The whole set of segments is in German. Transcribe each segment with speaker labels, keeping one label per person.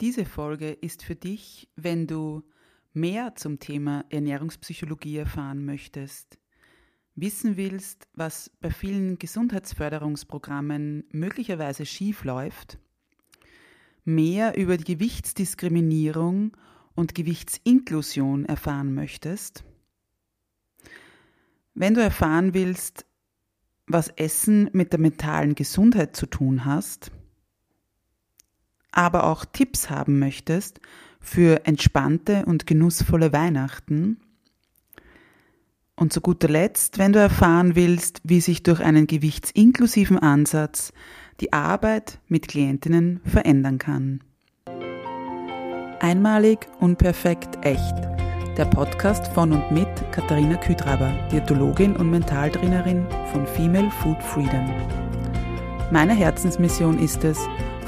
Speaker 1: Diese Folge ist für dich, wenn du mehr zum Thema Ernährungspsychologie erfahren möchtest, wissen willst, was bei vielen Gesundheitsförderungsprogrammen möglicherweise schief läuft, mehr über die Gewichtsdiskriminierung und Gewichtsinklusion erfahren möchtest, wenn du erfahren willst, was Essen mit der mentalen Gesundheit zu tun hast, aber auch Tipps haben möchtest für entspannte und genussvolle Weihnachten, und zu guter Letzt, wenn du erfahren willst, wie sich durch einen gewichtsinklusiven Ansatz die Arbeit mit Klientinnen verändern kann. Einmalig, unperfekt, echt. Der Podcast von und mit Katharina Küdraber, Diätologin und Mentaltrainerin von Female Food Freedom. Meine Herzensmission ist es,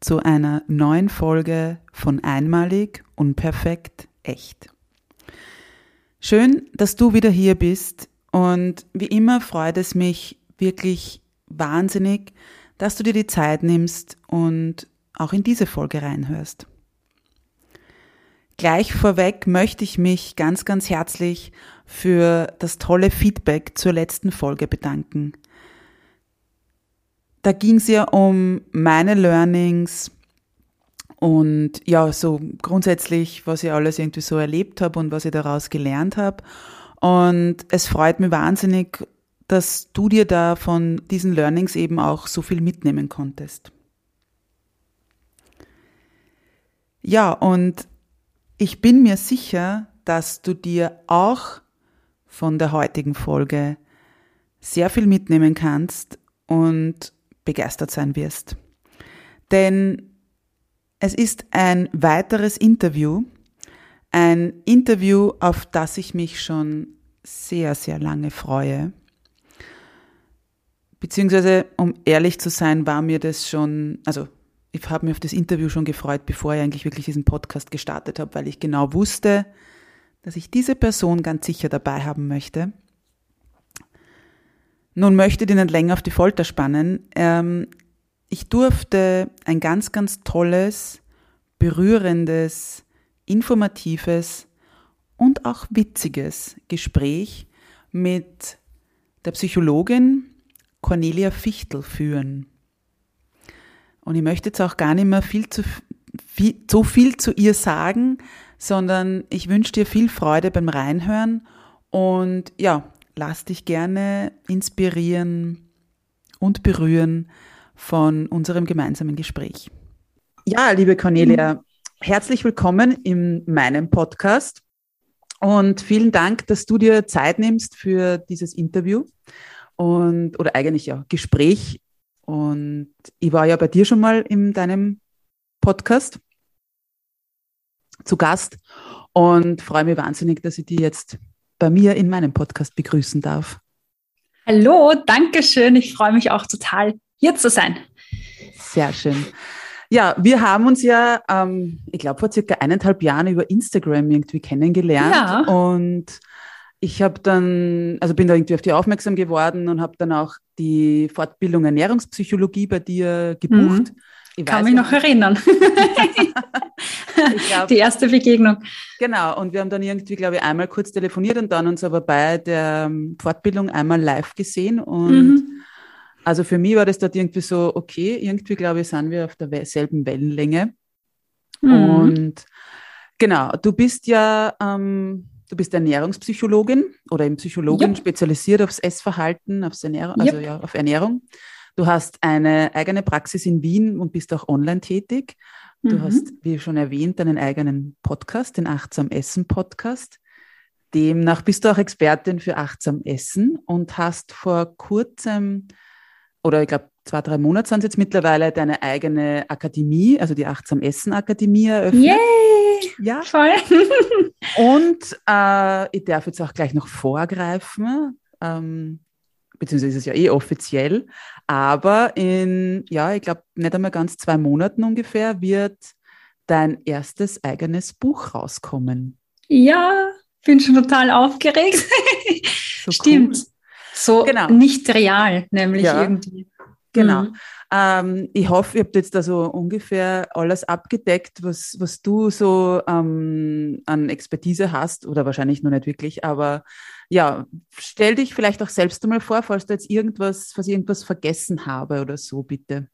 Speaker 1: zu einer neuen Folge von Einmalig, unperfekt, echt. Schön, dass du wieder hier bist und wie immer freut es mich wirklich wahnsinnig, dass du dir die Zeit nimmst und auch in diese Folge reinhörst. Gleich vorweg möchte ich mich ganz, ganz herzlich für das tolle Feedback zur letzten Folge bedanken. Da ging es ja um meine Learnings und ja, so grundsätzlich, was ich alles irgendwie so erlebt habe und was ich daraus gelernt habe. Und es freut mich wahnsinnig, dass du dir da von diesen Learnings eben auch so viel mitnehmen konntest. Ja, und ich bin mir sicher, dass du dir auch von der heutigen Folge sehr viel mitnehmen kannst und begeistert sein wirst. Denn es ist ein weiteres Interview, ein Interview, auf das ich mich schon sehr, sehr lange freue. Beziehungsweise, um ehrlich zu sein, war mir das schon, also ich habe mich auf das Interview schon gefreut, bevor ich eigentlich wirklich diesen Podcast gestartet habe, weil ich genau wusste, dass ich diese Person ganz sicher dabei haben möchte. Nun möchte ich nicht länger auf die Folter spannen. Ähm, ich durfte ein ganz, ganz tolles, berührendes, informatives und auch witziges Gespräch mit der Psychologin Cornelia Fichtel führen. Und ich möchte jetzt auch gar nicht mehr viel zu, viel, so viel zu ihr sagen, sondern ich wünsche dir viel Freude beim Reinhören und ja, lass dich gerne inspirieren und berühren von unserem gemeinsamen Gespräch. Ja, liebe Cornelia, herzlich willkommen in meinem Podcast und vielen Dank, dass du dir Zeit nimmst für dieses Interview und oder eigentlich ja Gespräch. Und ich war ja bei dir schon mal in deinem Podcast zu Gast und freue mich wahnsinnig, dass ich die jetzt bei mir in meinem Podcast begrüßen darf.
Speaker 2: Hallo, danke schön. Ich freue mich auch total, hier zu sein.
Speaker 1: Sehr schön. Ja, wir haben uns ja, ähm, ich glaube, vor circa eineinhalb Jahren über Instagram irgendwie kennengelernt. Ja. Und ich habe dann, also bin da irgendwie auf die aufmerksam geworden und habe dann auch die Fortbildung Ernährungspsychologie bei dir gebucht. Mhm.
Speaker 2: Ich Kann mich noch erinnern. glaub, die erste Begegnung.
Speaker 1: Genau, und wir haben dann irgendwie, glaube ich, einmal kurz telefoniert und dann uns aber bei der ähm, Fortbildung einmal live gesehen. Und mhm. also für mich war das dort irgendwie so, okay, irgendwie, glaube ich, sind wir auf derselben Wellenlänge. Mhm. Und genau, du bist ja ähm, du bist Ernährungspsychologin oder im Psychologin yep. spezialisiert aufs Essverhalten, aufs Ernährung, also yep. ja, auf Ernährung. Du hast eine eigene Praxis in Wien und bist auch online tätig. Du mhm. hast, wie schon erwähnt, einen eigenen Podcast, den Achtsam Essen Podcast. Demnach bist du auch Expertin für achtsam Essen und hast vor kurzem, oder ich glaube zwei, drei Monate sind es jetzt mittlerweile, deine eigene Akademie, also die Achtsam Essen Akademie eröffnet.
Speaker 2: Yay! Ja. Voll.
Speaker 1: und äh, ich darf jetzt auch gleich noch vorgreifen. Ähm, beziehungsweise ist es ja eh offiziell, aber in, ja, ich glaube, nicht einmal ganz zwei Monaten ungefähr wird dein erstes eigenes Buch rauskommen.
Speaker 2: Ja, bin schon total aufgeregt. So Stimmt. Cool. So genau. nicht real, nämlich ja. irgendwie.
Speaker 1: Genau. Mhm. Ähm, ich hoffe, ihr habt jetzt da so ungefähr alles abgedeckt, was, was du so ähm, an Expertise hast, oder wahrscheinlich noch nicht wirklich, aber ja, stell dich vielleicht auch selbst einmal vor, falls du jetzt irgendwas, falls ich irgendwas vergessen habe oder so, bitte.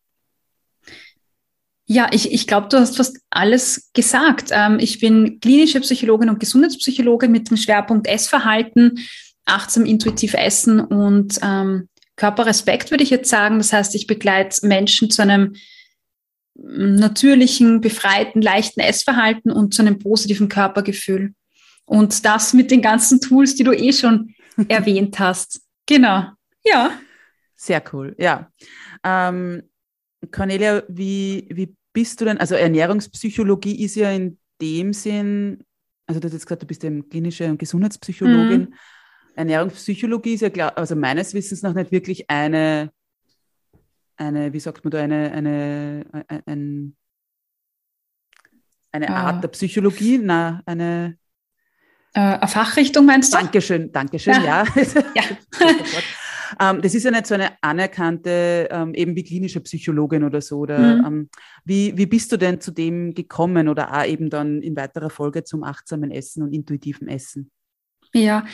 Speaker 2: Ja, ich, ich glaube, du hast fast alles gesagt. Ähm, ich bin klinische Psychologin und Gesundheitspsychologin mit dem Schwerpunkt Essverhalten, achtsam intuitiv Essen und ähm, Körperrespekt, würde ich jetzt sagen. Das heißt, ich begleite Menschen zu einem natürlichen, befreiten, leichten Essverhalten und zu einem positiven Körpergefühl. Und das mit den ganzen Tools, die du eh schon erwähnt hast. Genau. Ja.
Speaker 1: Sehr cool. Ja. Ähm, Cornelia, wie, wie bist du denn? Also Ernährungspsychologie ist ja in dem Sinn, also du hast jetzt gesagt, du bist eben klinische und Gesundheitspsychologin. Mhm. Ernährungspsychologie ist ja klar, also meines Wissens nach nicht wirklich eine, eine, wie sagt man da, eine, eine, ein, eine ah. Art der Psychologie, na, eine
Speaker 2: äh, eine Fachrichtung meinst
Speaker 1: du? Dankeschön, Dankeschön, ja. ja. ja. ähm, das ist ja nicht so eine anerkannte, ähm, eben wie klinische Psychologin oder so. Oder, mhm. ähm, wie, wie bist du denn zu dem gekommen oder auch eben dann in weiterer Folge zum achtsamen Essen und intuitiven Essen?
Speaker 2: Ja,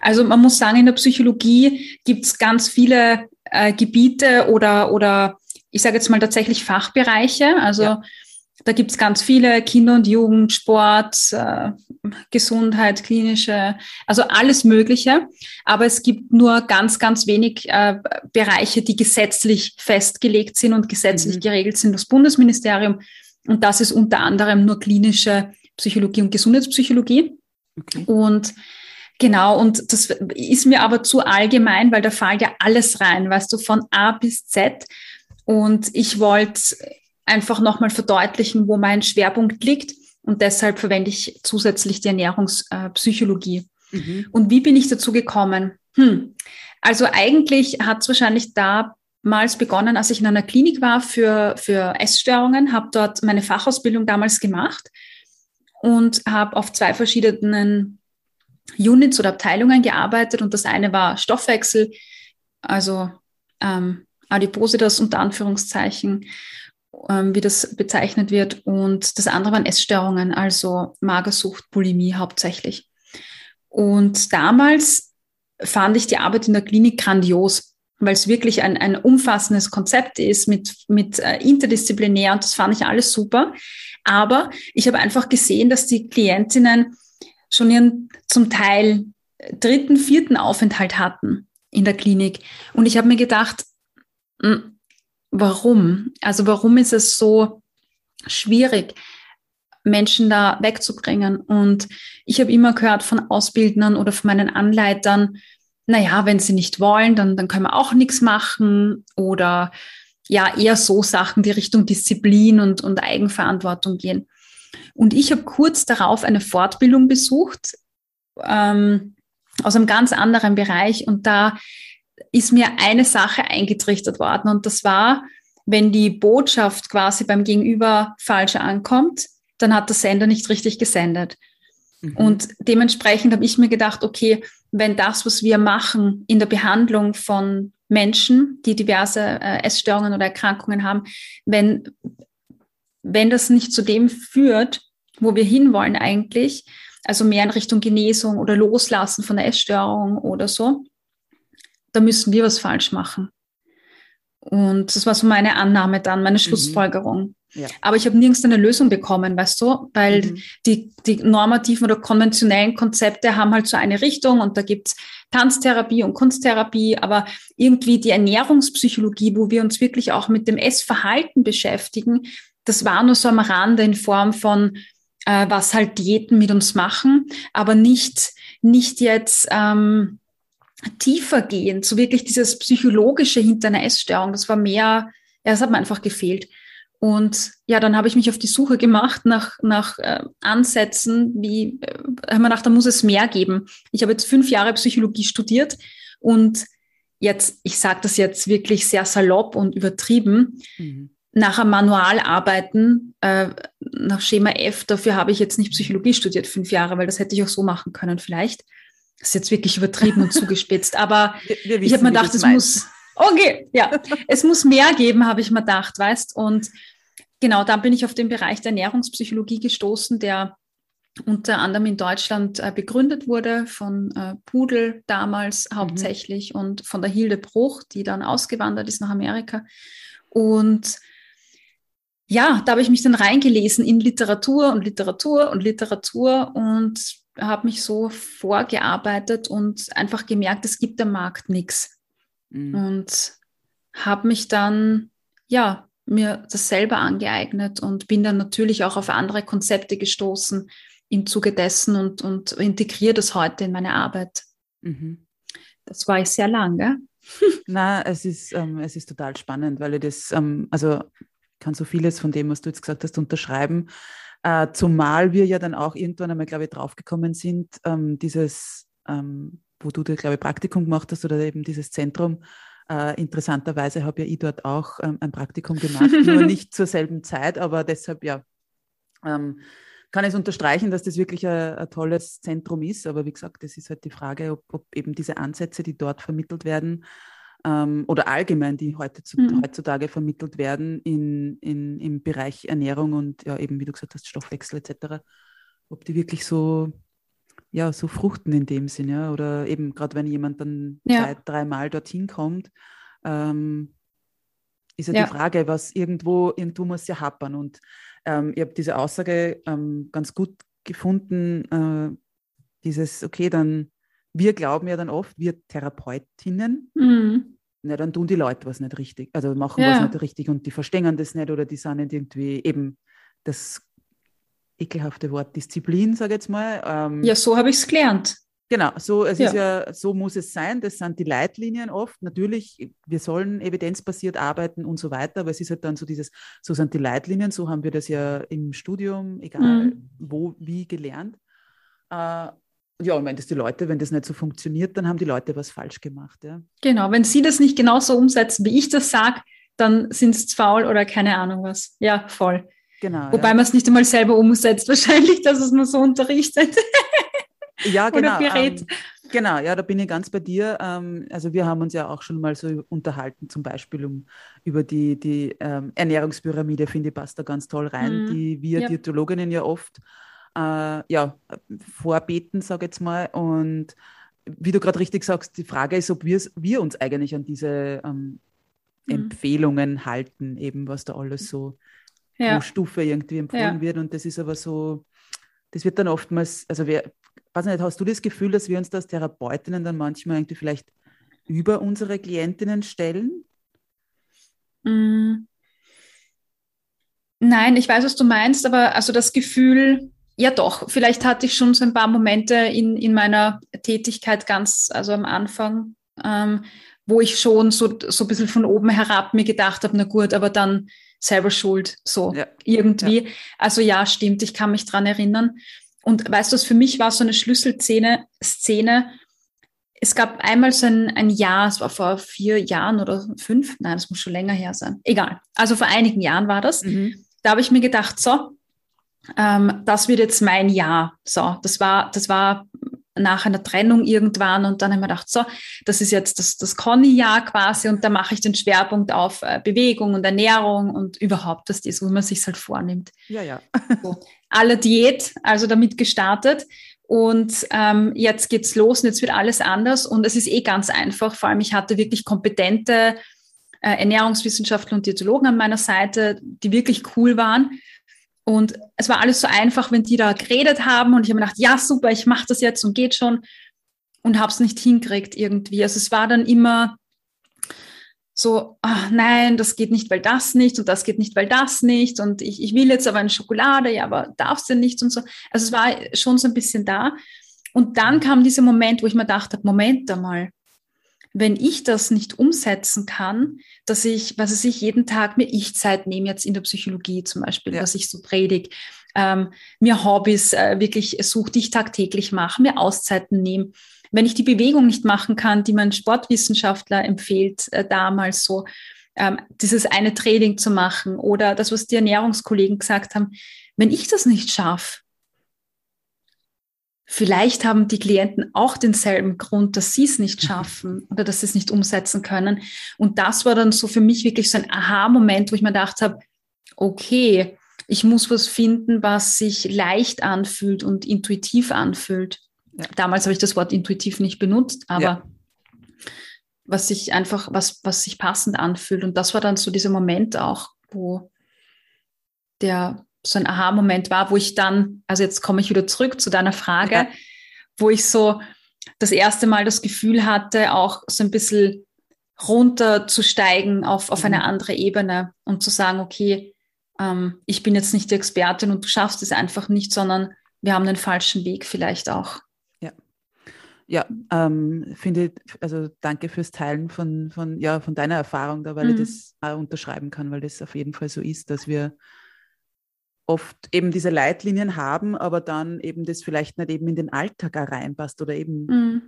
Speaker 2: also man muss sagen, in der Psychologie gibt es ganz viele äh, Gebiete oder, oder ich sage jetzt mal tatsächlich Fachbereiche. Also ja. da gibt es ganz viele Kinder- und Jugend, Sport, äh, Gesundheit, klinische, also alles Mögliche. Aber es gibt nur ganz, ganz wenig äh, Bereiche, die gesetzlich festgelegt sind und gesetzlich mhm. geregelt sind. Das Bundesministerium. Und das ist unter anderem nur klinische Psychologie und Gesundheitspsychologie. Okay. Und Genau, und das ist mir aber zu allgemein, weil da fällt ja alles rein, weißt du, von A bis Z. Und ich wollte einfach nochmal verdeutlichen, wo mein Schwerpunkt liegt. Und deshalb verwende ich zusätzlich die Ernährungspsychologie. Mhm. Und wie bin ich dazu gekommen? Hm. Also eigentlich hat es wahrscheinlich damals begonnen, als ich in einer Klinik war für, für Essstörungen, habe dort meine Fachausbildung damals gemacht und habe auf zwei verschiedenen Units oder Abteilungen gearbeitet und das eine war Stoffwechsel, also ähm, Adipositas unter Anführungszeichen, ähm, wie das bezeichnet wird. Und das andere waren Essstörungen, also Magersucht, Bulimie hauptsächlich. Und damals fand ich die Arbeit in der Klinik grandios, weil es wirklich ein, ein umfassendes Konzept ist mit, mit äh, interdisziplinär und das fand ich alles super. Aber ich habe einfach gesehen, dass die Klientinnen schon ihren zum Teil dritten, vierten Aufenthalt hatten in der Klinik. Und ich habe mir gedacht, hm, warum? Also warum ist es so schwierig, Menschen da wegzubringen? Und ich habe immer gehört von Ausbildnern oder von meinen Anleitern, naja, wenn sie nicht wollen, dann, dann können wir auch nichts machen oder ja, eher so Sachen, die Richtung Disziplin und, und Eigenverantwortung gehen. Und ich habe kurz darauf eine Fortbildung besucht ähm, aus einem ganz anderen Bereich und da ist mir eine Sache eingetrichtert worden und das war, wenn die Botschaft quasi beim Gegenüber falsch ankommt, dann hat der Sender nicht richtig gesendet. Mhm. Und dementsprechend habe ich mir gedacht, okay, wenn das, was wir machen in der Behandlung von Menschen, die diverse äh, Essstörungen oder Erkrankungen haben, wenn, wenn das nicht zu dem führt, wo wir hinwollen eigentlich, also mehr in Richtung Genesung oder Loslassen von der Essstörung oder so, da müssen wir was falsch machen. Und das war so meine Annahme dann, meine mhm. Schlussfolgerung. Ja. Aber ich habe nirgends eine Lösung bekommen, weißt du, weil mhm. die, die normativen oder konventionellen Konzepte haben halt so eine Richtung und da gibt's Tanztherapie und Kunsttherapie, aber irgendwie die Ernährungspsychologie, wo wir uns wirklich auch mit dem Essverhalten beschäftigen, das war nur so am Rande in Form von, äh, was halt Diäten mit uns machen, aber nicht, nicht jetzt ähm, tiefer gehen, so wirklich dieses Psychologische hinter einer Essstörung, das war mehr, ja, das hat mir einfach gefehlt. Und ja, dann habe ich mich auf die Suche gemacht nach, nach äh, Ansätzen, wie, äh, habe mir gedacht, da muss es mehr geben. Ich habe jetzt fünf Jahre Psychologie studiert und jetzt, ich sage das jetzt wirklich sehr salopp und übertrieben, mhm. Nach einem Manual arbeiten, äh, nach Schema F, dafür habe ich jetzt nicht Psychologie studiert, fünf Jahre, weil das hätte ich auch so machen können vielleicht. Das ist jetzt wirklich übertrieben und zugespitzt, aber wir, wir ich habe mir gedacht, es muss, okay, ja, es muss mehr geben, habe ich mir gedacht, weißt, und genau, dann bin ich auf den Bereich der Ernährungspsychologie gestoßen, der unter anderem in Deutschland äh, begründet wurde von äh, Pudel damals mhm. hauptsächlich und von der Hilde Bruch, die dann ausgewandert ist nach Amerika. Und ja, da habe ich mich dann reingelesen in Literatur und Literatur und Literatur und habe mich so vorgearbeitet und einfach gemerkt, es gibt am Markt nichts. Mhm. Und habe mich dann ja mir das selber angeeignet und bin dann natürlich auch auf andere Konzepte gestoßen im Zuge dessen und, und integriere das heute in meine Arbeit. Mhm. Das war ich sehr lange.
Speaker 1: Na, es ist, ähm, es ist total spannend, weil ich das, ähm, also kann so vieles von dem, was du jetzt gesagt hast, unterschreiben. Äh, zumal wir ja dann auch irgendwann einmal, glaube ich, draufgekommen sind, ähm, dieses, ähm, wo du dir, glaube ich, Praktikum gemacht hast oder eben dieses Zentrum, äh, interessanterweise habe ja ich dort auch ähm, ein Praktikum gemacht, nur nicht zur selben Zeit, aber deshalb ja ähm, kann ich es unterstreichen, dass das wirklich ein, ein, tolles Zentrum ist. Aber wie gesagt, es ist halt die Frage, ob, ob, eben diese Ansätze, die dort vermittelt werden, ähm, oder allgemein, die mhm. heutzutage vermittelt werden in, in, im Bereich Ernährung und ja eben, wie du gesagt hast, Stoffwechsel etc., ob die wirklich so ja, so fruchten in dem Sinn, ja. Oder eben gerade wenn jemand dann ja. zwei, dreimal dorthin kommt, ähm, ist ja, ja, die Frage, was irgendwo, irgendwo muss ja happern. Und ähm, ich habe diese Aussage ähm, ganz gut gefunden, äh, dieses, okay, dann, wir glauben ja dann oft, wir Therapeutinnen, mhm. na, dann tun die Leute was nicht richtig, also machen ja. was nicht richtig und die verstehen das nicht oder die sind nicht irgendwie eben das ekelhafte Wort Disziplin, sage ich jetzt mal.
Speaker 2: Ähm, ja, so habe ich es gelernt.
Speaker 1: Genau, so, es ja. ist ja, so muss es sein. Das sind die Leitlinien oft. Natürlich, wir sollen evidenzbasiert arbeiten und so weiter, aber es ist halt dann so dieses, so sind die Leitlinien, so haben wir das ja im Studium, egal mhm. wo, wie gelernt. Äh, ja, und wenn das die Leute, wenn das nicht so funktioniert, dann haben die Leute was falsch gemacht. Ja.
Speaker 2: Genau, wenn sie das nicht genauso umsetzen, wie ich das sage, dann sind es faul oder keine Ahnung was. Ja, voll. Genau. Wobei ja. man es nicht einmal selber umsetzt, wahrscheinlich, dass es nur so unterrichtet.
Speaker 1: ja, genau. Oder berät. Ähm, genau, ja, da bin ich ganz bei dir. Ähm, also wir haben uns ja auch schon mal so unterhalten, zum Beispiel um über die, die ähm, Ernährungspyramide, finde ich, passt da ganz toll rein, mhm. die wir ja. Diätologinnen ja oft äh, ja, vorbeten, sage ich jetzt mal. Und wie du gerade richtig sagst, die Frage ist, ob wir uns eigentlich an diese ähm, mhm. Empfehlungen halten, eben was da alles so ja. Stufe irgendwie empfohlen ja. wird. Und das ist aber so, das wird dann oftmals, also wer, weiß nicht, hast du das Gefühl, dass wir uns das Therapeutinnen dann manchmal irgendwie vielleicht über unsere Klientinnen stellen?
Speaker 2: Mm. Nein, ich weiß, was du meinst, aber also das Gefühl, ja doch, vielleicht hatte ich schon so ein paar Momente in, in meiner Tätigkeit ganz, also am Anfang, ähm, wo ich schon so, so ein bisschen von oben herab mir gedacht habe, na gut, aber dann selber schuld, so ja. irgendwie. Ja. Also ja, stimmt, ich kann mich dran erinnern. Und weißt du, für mich war so eine Schlüsselszene, Szene, es gab einmal so ein, ein Jahr, es war vor vier Jahren oder fünf, nein, das muss schon länger her sein. Egal. Also vor einigen Jahren war das. Mhm. Da habe ich mir gedacht, so, ähm, das wird jetzt mein Jahr. So, das war, das war nach einer Trennung irgendwann und dann haben wir gedacht, so, das ist jetzt das, das Conny-Jahr quasi und da mache ich den Schwerpunkt auf äh, Bewegung und Ernährung und überhaupt das ist, wo man sich halt vornimmt.
Speaker 1: Ja, ja.
Speaker 2: so, alle Diät, also damit gestartet und ähm, jetzt geht's los und jetzt wird alles anders und es ist eh ganz einfach, vor allem ich hatte wirklich kompetente äh, Ernährungswissenschaftler und Diätologen an meiner Seite, die wirklich cool waren. Und es war alles so einfach, wenn die da geredet haben und ich habe mir gedacht, ja, super, ich mache das jetzt und geht schon und habe es nicht hingekriegt irgendwie. Also es war dann immer so, ach nein, das geht nicht, weil das nicht und das geht nicht, weil das nicht und ich, ich will jetzt aber eine Schokolade, ja, aber darfst du nicht und so. Also es war schon so ein bisschen da. Und dann kam dieser Moment, wo ich mir dachte, Moment einmal, wenn ich das nicht umsetzen kann, dass ich, was weiß ich, jeden Tag mir Ich-Zeit nehme, jetzt in der Psychologie zum Beispiel, ja. was ich so predige, ähm, mir Hobbys äh, wirklich suche, die ich tagtäglich mache, mir Auszeiten nehme. Wenn ich die Bewegung nicht machen kann, die mein Sportwissenschaftler empfiehlt, äh, damals so, ähm, dieses eine Training zu machen oder das, was die Ernährungskollegen gesagt haben, wenn ich das nicht schaffe, Vielleicht haben die Klienten auch denselben Grund, dass sie es nicht mhm. schaffen oder dass sie es nicht umsetzen können. Und das war dann so für mich wirklich so ein Aha-Moment, wo ich mir gedacht habe, okay, ich muss was finden, was sich leicht anfühlt und intuitiv anfühlt. Ja. Damals habe ich das Wort intuitiv nicht benutzt, aber ja. was sich einfach, was, was sich passend anfühlt. Und das war dann so dieser Moment auch, wo der so ein Aha-Moment war, wo ich dann, also jetzt komme ich wieder zurück zu deiner Frage, ja. wo ich so das erste Mal das Gefühl hatte, auch so ein bisschen runterzusteigen auf, auf eine mhm. andere Ebene und zu sagen, okay, ähm, ich bin jetzt nicht die Expertin und du schaffst es einfach nicht, sondern wir haben den falschen Weg vielleicht auch.
Speaker 1: Ja, ja ähm, finde, also danke fürs Teilen von, von, ja, von deiner Erfahrung da, weil mhm. ich das unterschreiben kann, weil das auf jeden Fall so ist, dass wir oft eben diese Leitlinien haben, aber dann eben das vielleicht nicht eben in den Alltag reinpasst oder eben mhm.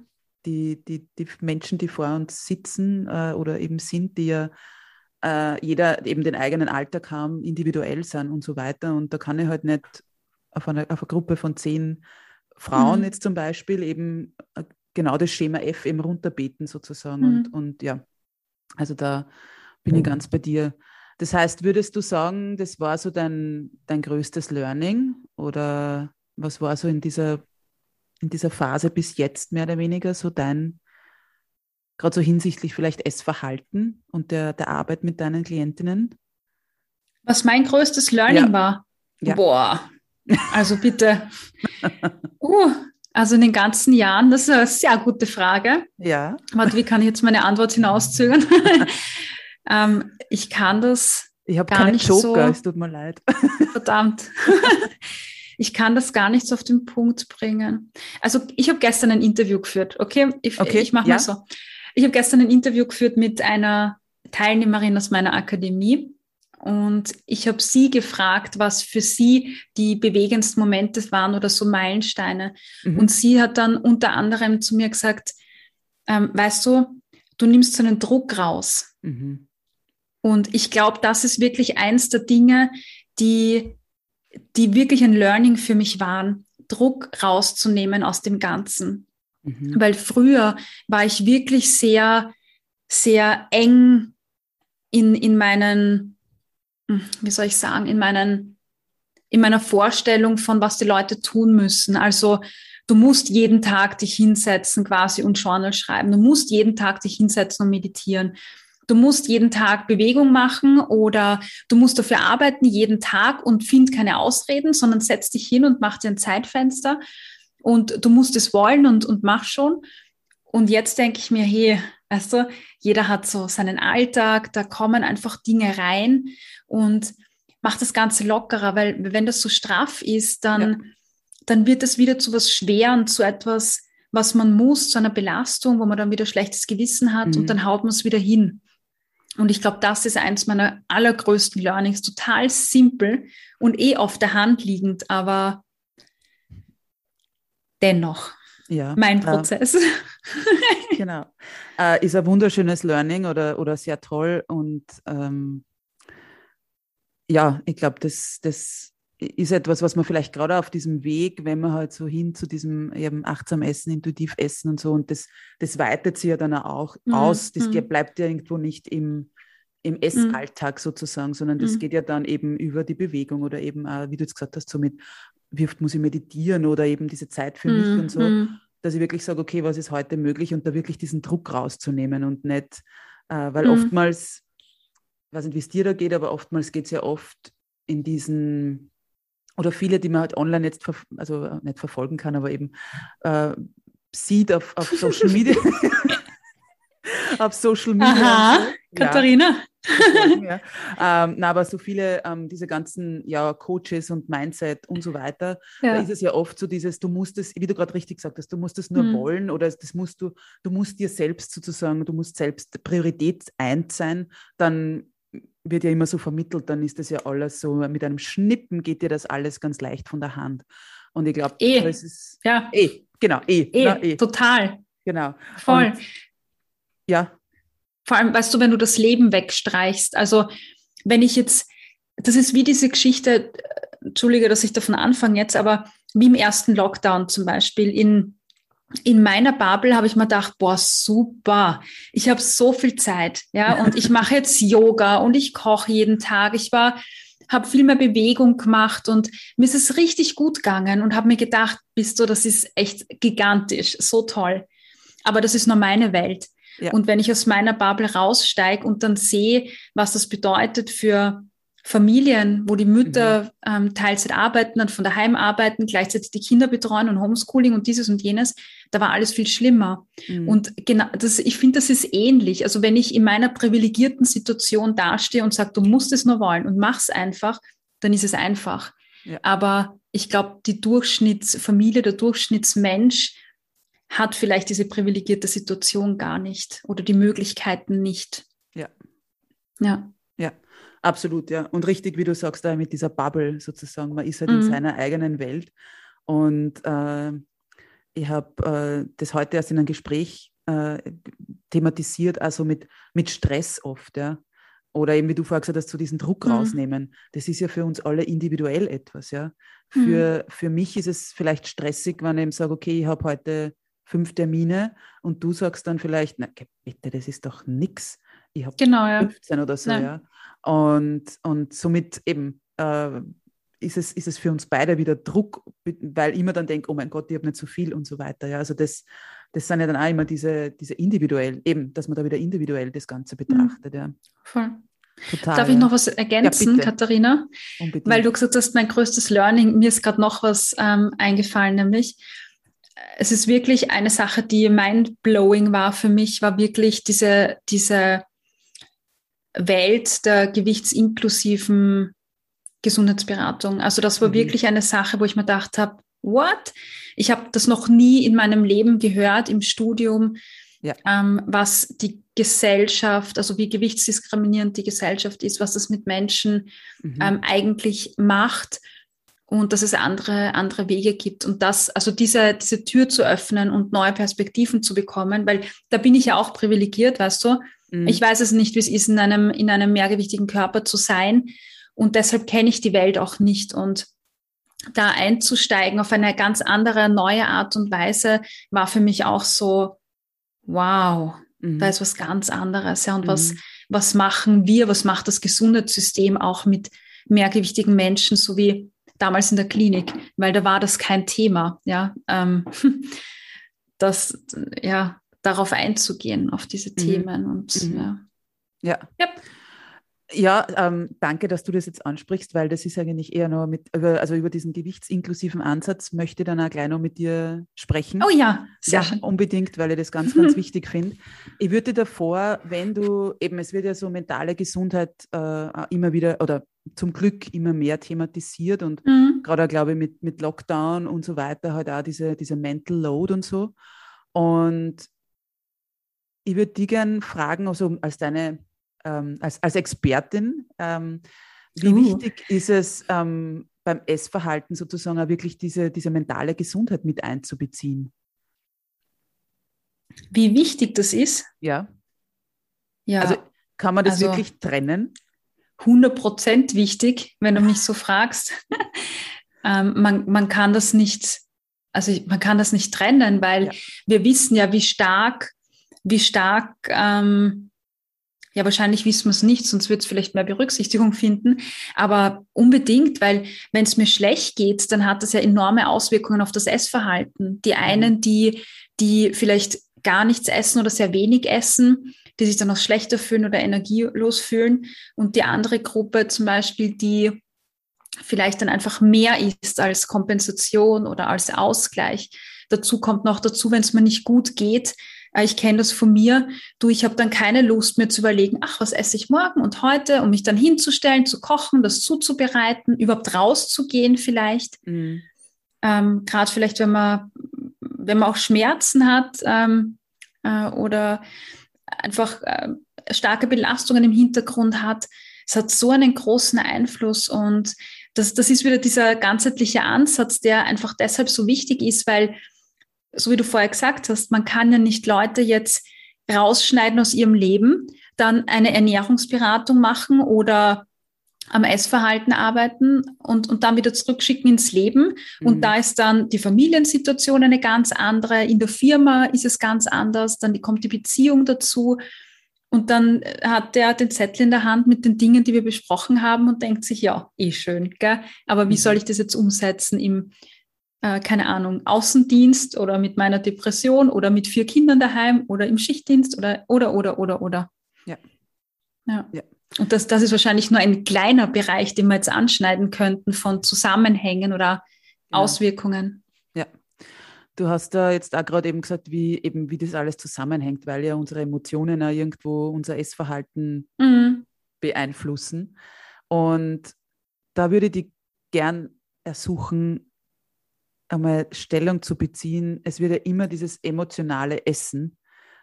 Speaker 1: die, die, die Menschen, die vor uns sitzen äh, oder eben sind, die ja äh, jeder eben den eigenen Alltag haben, individuell sind und so weiter. Und da kann ich halt nicht auf eine, auf eine Gruppe von zehn Frauen mhm. jetzt zum Beispiel eben äh, genau das Schema F eben runterbeten sozusagen. Mhm. Und, und ja, also da bin ich ganz bei dir. Das heißt, würdest du sagen, das war so dein, dein größtes Learning oder was war so in dieser, in dieser Phase bis jetzt mehr oder weniger so dein, gerade so hinsichtlich vielleicht Essverhalten und der, der Arbeit mit deinen Klientinnen?
Speaker 2: Was mein größtes Learning ja. war? Ja. Boah, also bitte. uh, also in den ganzen Jahren, das ist eine sehr gute Frage.
Speaker 1: Ja.
Speaker 2: Warte, wie kann ich jetzt meine Antwort hinauszögern? Ähm, ich kann das
Speaker 1: ich habe keine nicht Joker, so, es tut mir leid.
Speaker 2: Verdammt. ich kann das gar nicht so auf den Punkt bringen. Also ich habe gestern ein Interview geführt, okay? Ich, okay, ich mache ja. mal so. Ich habe gestern ein Interview geführt mit einer Teilnehmerin aus meiner Akademie und ich habe sie gefragt, was für sie die bewegendsten Momente waren oder so Meilensteine. Mhm. Und sie hat dann unter anderem zu mir gesagt, ähm, weißt du, du nimmst so einen Druck raus. Mhm. Und ich glaube, das ist wirklich eins der Dinge, die, die wirklich ein Learning für mich waren, Druck rauszunehmen aus dem Ganzen. Mhm. Weil früher war ich wirklich sehr, sehr eng in, in meinen, hm, wie soll ich sagen, in meinen, in meiner Vorstellung von, was die Leute tun müssen. Also du musst jeden Tag dich hinsetzen quasi und Journal schreiben. Du musst jeden Tag dich hinsetzen und meditieren du musst jeden Tag Bewegung machen oder du musst dafür arbeiten jeden Tag und find keine Ausreden, sondern setz dich hin und mach dir ein Zeitfenster und du musst es wollen und, und mach schon. Und jetzt denke ich mir, hey, weißt du, jeder hat so seinen Alltag, da kommen einfach Dinge rein und mach das Ganze lockerer, weil wenn das so straff ist, dann, ja. dann wird es wieder zu was Schweren, zu etwas, was man muss, zu einer Belastung, wo man dann wieder schlechtes Gewissen hat mhm. und dann haut man es wieder hin. Und ich glaube, das ist eins meiner allergrößten Learnings. Total simpel und eh auf der Hand liegend, aber dennoch ja, mein Prozess. Äh,
Speaker 1: genau. Äh, ist ein wunderschönes Learning oder, oder sehr toll. Und ähm, ja, ich glaube, das, das ist etwas, was man vielleicht gerade auf diesem Weg, wenn man halt so hin zu diesem eben achtsam Essen, intuitiv Essen und so, und das, das weitet sich ja dann auch mhm. aus. Das mhm. bleibt ja irgendwo nicht im, im mhm. Essalltag mhm. sozusagen, sondern das mhm. geht ja dann eben über die Bewegung oder eben, auch, wie du jetzt gesagt hast, so mit, wie oft muss ich meditieren oder eben diese Zeit für mich und so, mhm. dass ich wirklich sage, okay, was ist heute möglich und da wirklich diesen Druck rauszunehmen und nicht, äh, weil oftmals weiß nicht, wie es dir da geht, aber oftmals geht es ja oft in diesen, oder viele, die man halt online jetzt, also nicht verfolgen kann, aber eben äh, sieht auf, auf Social Media. auf Social Media.
Speaker 2: Aha, so. Katharina.
Speaker 1: Ja. ähm, na, aber so viele, ähm, diese ganzen ja, Coaches und Mindset und so weiter, ja. da ist es ja oft so dieses, du musst es, wie du gerade richtig gesagt hast, du musst es nur mhm. wollen oder das musst du, du musst dir selbst sozusagen, du musst selbst Priorität eins sein, dann wird ja immer so vermittelt, dann ist das ja alles so, mit einem Schnippen geht dir das alles ganz leicht von der Hand. Und ich glaube,
Speaker 2: eh. das ist ja. eh, genau, eh, eh, na, eh. total.
Speaker 1: Genau.
Speaker 2: Voll. Und,
Speaker 1: ja.
Speaker 2: Vor allem, weißt du, wenn du das Leben wegstreichst, also wenn ich jetzt, das ist wie diese Geschichte, entschuldige, dass ich davon anfange jetzt, aber wie im ersten Lockdown zum Beispiel in in meiner Bubble habe ich mir gedacht, boah, super, ich habe so viel Zeit, ja, und ich mache jetzt Yoga und ich koche jeden Tag. Ich war, habe viel mehr Bewegung gemacht und mir ist es richtig gut gegangen und habe mir gedacht, bist du, das ist echt gigantisch, so toll. Aber das ist nur meine Welt. Ja. Und wenn ich aus meiner Bubble raussteige und dann sehe, was das bedeutet für Familien, wo die Mütter mhm. ähm, Teilzeit arbeiten, dann von daheim arbeiten, gleichzeitig die Kinder betreuen und Homeschooling und dieses und jenes, da war alles viel schlimmer. Mhm. Und genau, das, ich finde, das ist ähnlich. Also wenn ich in meiner privilegierten Situation dastehe und sage, du musst es nur wollen und mach's einfach, dann ist es einfach. Ja. Aber ich glaube, die Durchschnittsfamilie, der Durchschnittsmensch hat vielleicht diese privilegierte Situation gar nicht oder die Möglichkeiten nicht.
Speaker 1: Ja.
Speaker 2: Ja.
Speaker 1: Absolut, ja. Und richtig, wie du sagst, da mit dieser Bubble sozusagen. Man ist halt mhm. in seiner eigenen Welt. Und äh, ich habe äh, das heute erst in einem Gespräch äh, thematisiert, also mit, mit Stress oft, ja. Oder eben, wie du vorher gesagt hast, so diesen Druck mhm. rausnehmen. Das ist ja für uns alle individuell etwas, ja. Für, mhm. für mich ist es vielleicht stressig, wenn ich eben sage, okay, ich habe heute fünf Termine und du sagst dann vielleicht, na bitte, das ist doch nichts. Ich habe
Speaker 2: genau, ja.
Speaker 1: 15 oder so, Nein. ja. Und, und somit eben äh, ist, es, ist es für uns beide wieder Druck, weil ich immer dann denke, oh mein Gott, ich habe nicht so viel und so weiter. Ja, also das, das sind ja dann auch immer diese, diese individuell, eben, dass man da wieder individuell das Ganze mhm. betrachtet. Mhm. Ja.
Speaker 2: Voll. Total, Darf ich noch was ergänzen, ja, Katharina? Unbedingt. Weil du gesagt hast, mein größtes Learning, mir ist gerade noch was ähm, eingefallen, nämlich es ist wirklich eine Sache, die mind-blowing war für mich, war wirklich diese, diese Welt der gewichtsinklusiven Gesundheitsberatung. Also das war mhm. wirklich eine Sache, wo ich mir gedacht habe, what? Ich habe das noch nie in meinem Leben gehört im Studium, ja. ähm, was die Gesellschaft, also wie gewichtsdiskriminierend die Gesellschaft ist, was das mit Menschen mhm. ähm, eigentlich macht und dass es andere, andere Wege gibt. Und das, also diese, diese Tür zu öffnen und neue Perspektiven zu bekommen, weil da bin ich ja auch privilegiert, weißt du, Mhm. Ich weiß es nicht, wie es ist, in einem, in einem mehrgewichtigen Körper zu sein. Und deshalb kenne ich die Welt auch nicht. Und da einzusteigen auf eine ganz andere, neue Art und Weise war für mich auch so, wow, mhm. da ist was ganz anderes. Ja, und mhm. was, was machen wir, was macht das Gesundheitssystem auch mit mehrgewichtigen Menschen, so wie damals in der Klinik, weil da war das kein Thema. Ja, ähm, das, ja, darauf einzugehen, auf diese mhm. Themen. Und mhm. ja.
Speaker 1: Ja. Ja, ähm, danke, dass du das jetzt ansprichst, weil das ist eigentlich eher noch mit, also über diesen gewichtsinklusiven Ansatz möchte ich dann auch gleich noch mit dir sprechen.
Speaker 2: Oh ja,
Speaker 1: sehr ja, schön. unbedingt, weil ich das ganz, ganz wichtig finde. Ich würde davor, wenn du, eben, es wird ja so mentale Gesundheit äh, immer wieder oder zum Glück immer mehr thematisiert und mhm. gerade, glaube ich, mit, mit Lockdown und so weiter halt auch diese, diese Mental Load und so. Und ich würde dich gerne fragen, also als deine, ähm, als, als Expertin, ähm, wie uh. wichtig ist es ähm, beim Essverhalten sozusagen auch wirklich diese, diese mentale Gesundheit mit einzubeziehen?
Speaker 2: Wie wichtig das ist?
Speaker 1: Ja.
Speaker 2: Ja.
Speaker 1: Also kann man das also, wirklich trennen?
Speaker 2: 100 Prozent wichtig, wenn du mich so fragst. ähm, man, man kann das nicht, also man kann das nicht trennen, weil ja. wir wissen ja, wie stark wie stark, ähm, ja, wahrscheinlich wissen wir es nicht, sonst wird es vielleicht mehr Berücksichtigung finden, aber unbedingt, weil wenn es mir schlecht geht, dann hat das ja enorme Auswirkungen auf das Essverhalten. Die mhm. einen, die, die vielleicht gar nichts essen oder sehr wenig essen, die sich dann auch schlechter fühlen oder energielos fühlen. Und die andere Gruppe zum Beispiel, die vielleicht dann einfach mehr ist als Kompensation oder als Ausgleich. Dazu kommt noch dazu, wenn es mir nicht gut geht, ich kenne das von mir, du, ich habe dann keine Lust mehr zu überlegen, ach, was esse ich morgen und heute, um mich dann hinzustellen, zu kochen, das zuzubereiten, überhaupt rauszugehen vielleicht. Mhm. Ähm, Gerade vielleicht, wenn man, wenn man auch Schmerzen hat ähm, äh, oder einfach äh, starke Belastungen im Hintergrund hat. Es hat so einen großen Einfluss und das, das ist wieder dieser ganzheitliche Ansatz, der einfach deshalb so wichtig ist, weil, so wie du vorher gesagt hast, man kann ja nicht Leute jetzt rausschneiden aus ihrem Leben, dann eine Ernährungsberatung machen oder am Essverhalten arbeiten und, und dann wieder zurückschicken ins Leben. Mhm. Und da ist dann die Familiensituation eine ganz andere. In der Firma ist es ganz anders. Dann kommt die Beziehung dazu. Und dann hat der den Zettel in der Hand mit den Dingen, die wir besprochen haben und denkt sich, ja, eh schön, gell? aber wie mhm. soll ich das jetzt umsetzen im, äh, keine Ahnung, Außendienst oder mit meiner Depression oder mit vier Kindern daheim oder im Schichtdienst oder, oder, oder, oder, oder.
Speaker 1: Ja.
Speaker 2: Ja. ja. Und das, das ist wahrscheinlich nur ein kleiner Bereich, den wir jetzt anschneiden könnten von Zusammenhängen oder ja. Auswirkungen.
Speaker 1: Du hast da jetzt auch gerade eben gesagt, wie eben wie das alles zusammenhängt, weil ja unsere Emotionen ja irgendwo unser Essverhalten mhm. beeinflussen. Und da würde ich die gern ersuchen, einmal Stellung zu beziehen. Es wird ja immer dieses emotionale Essen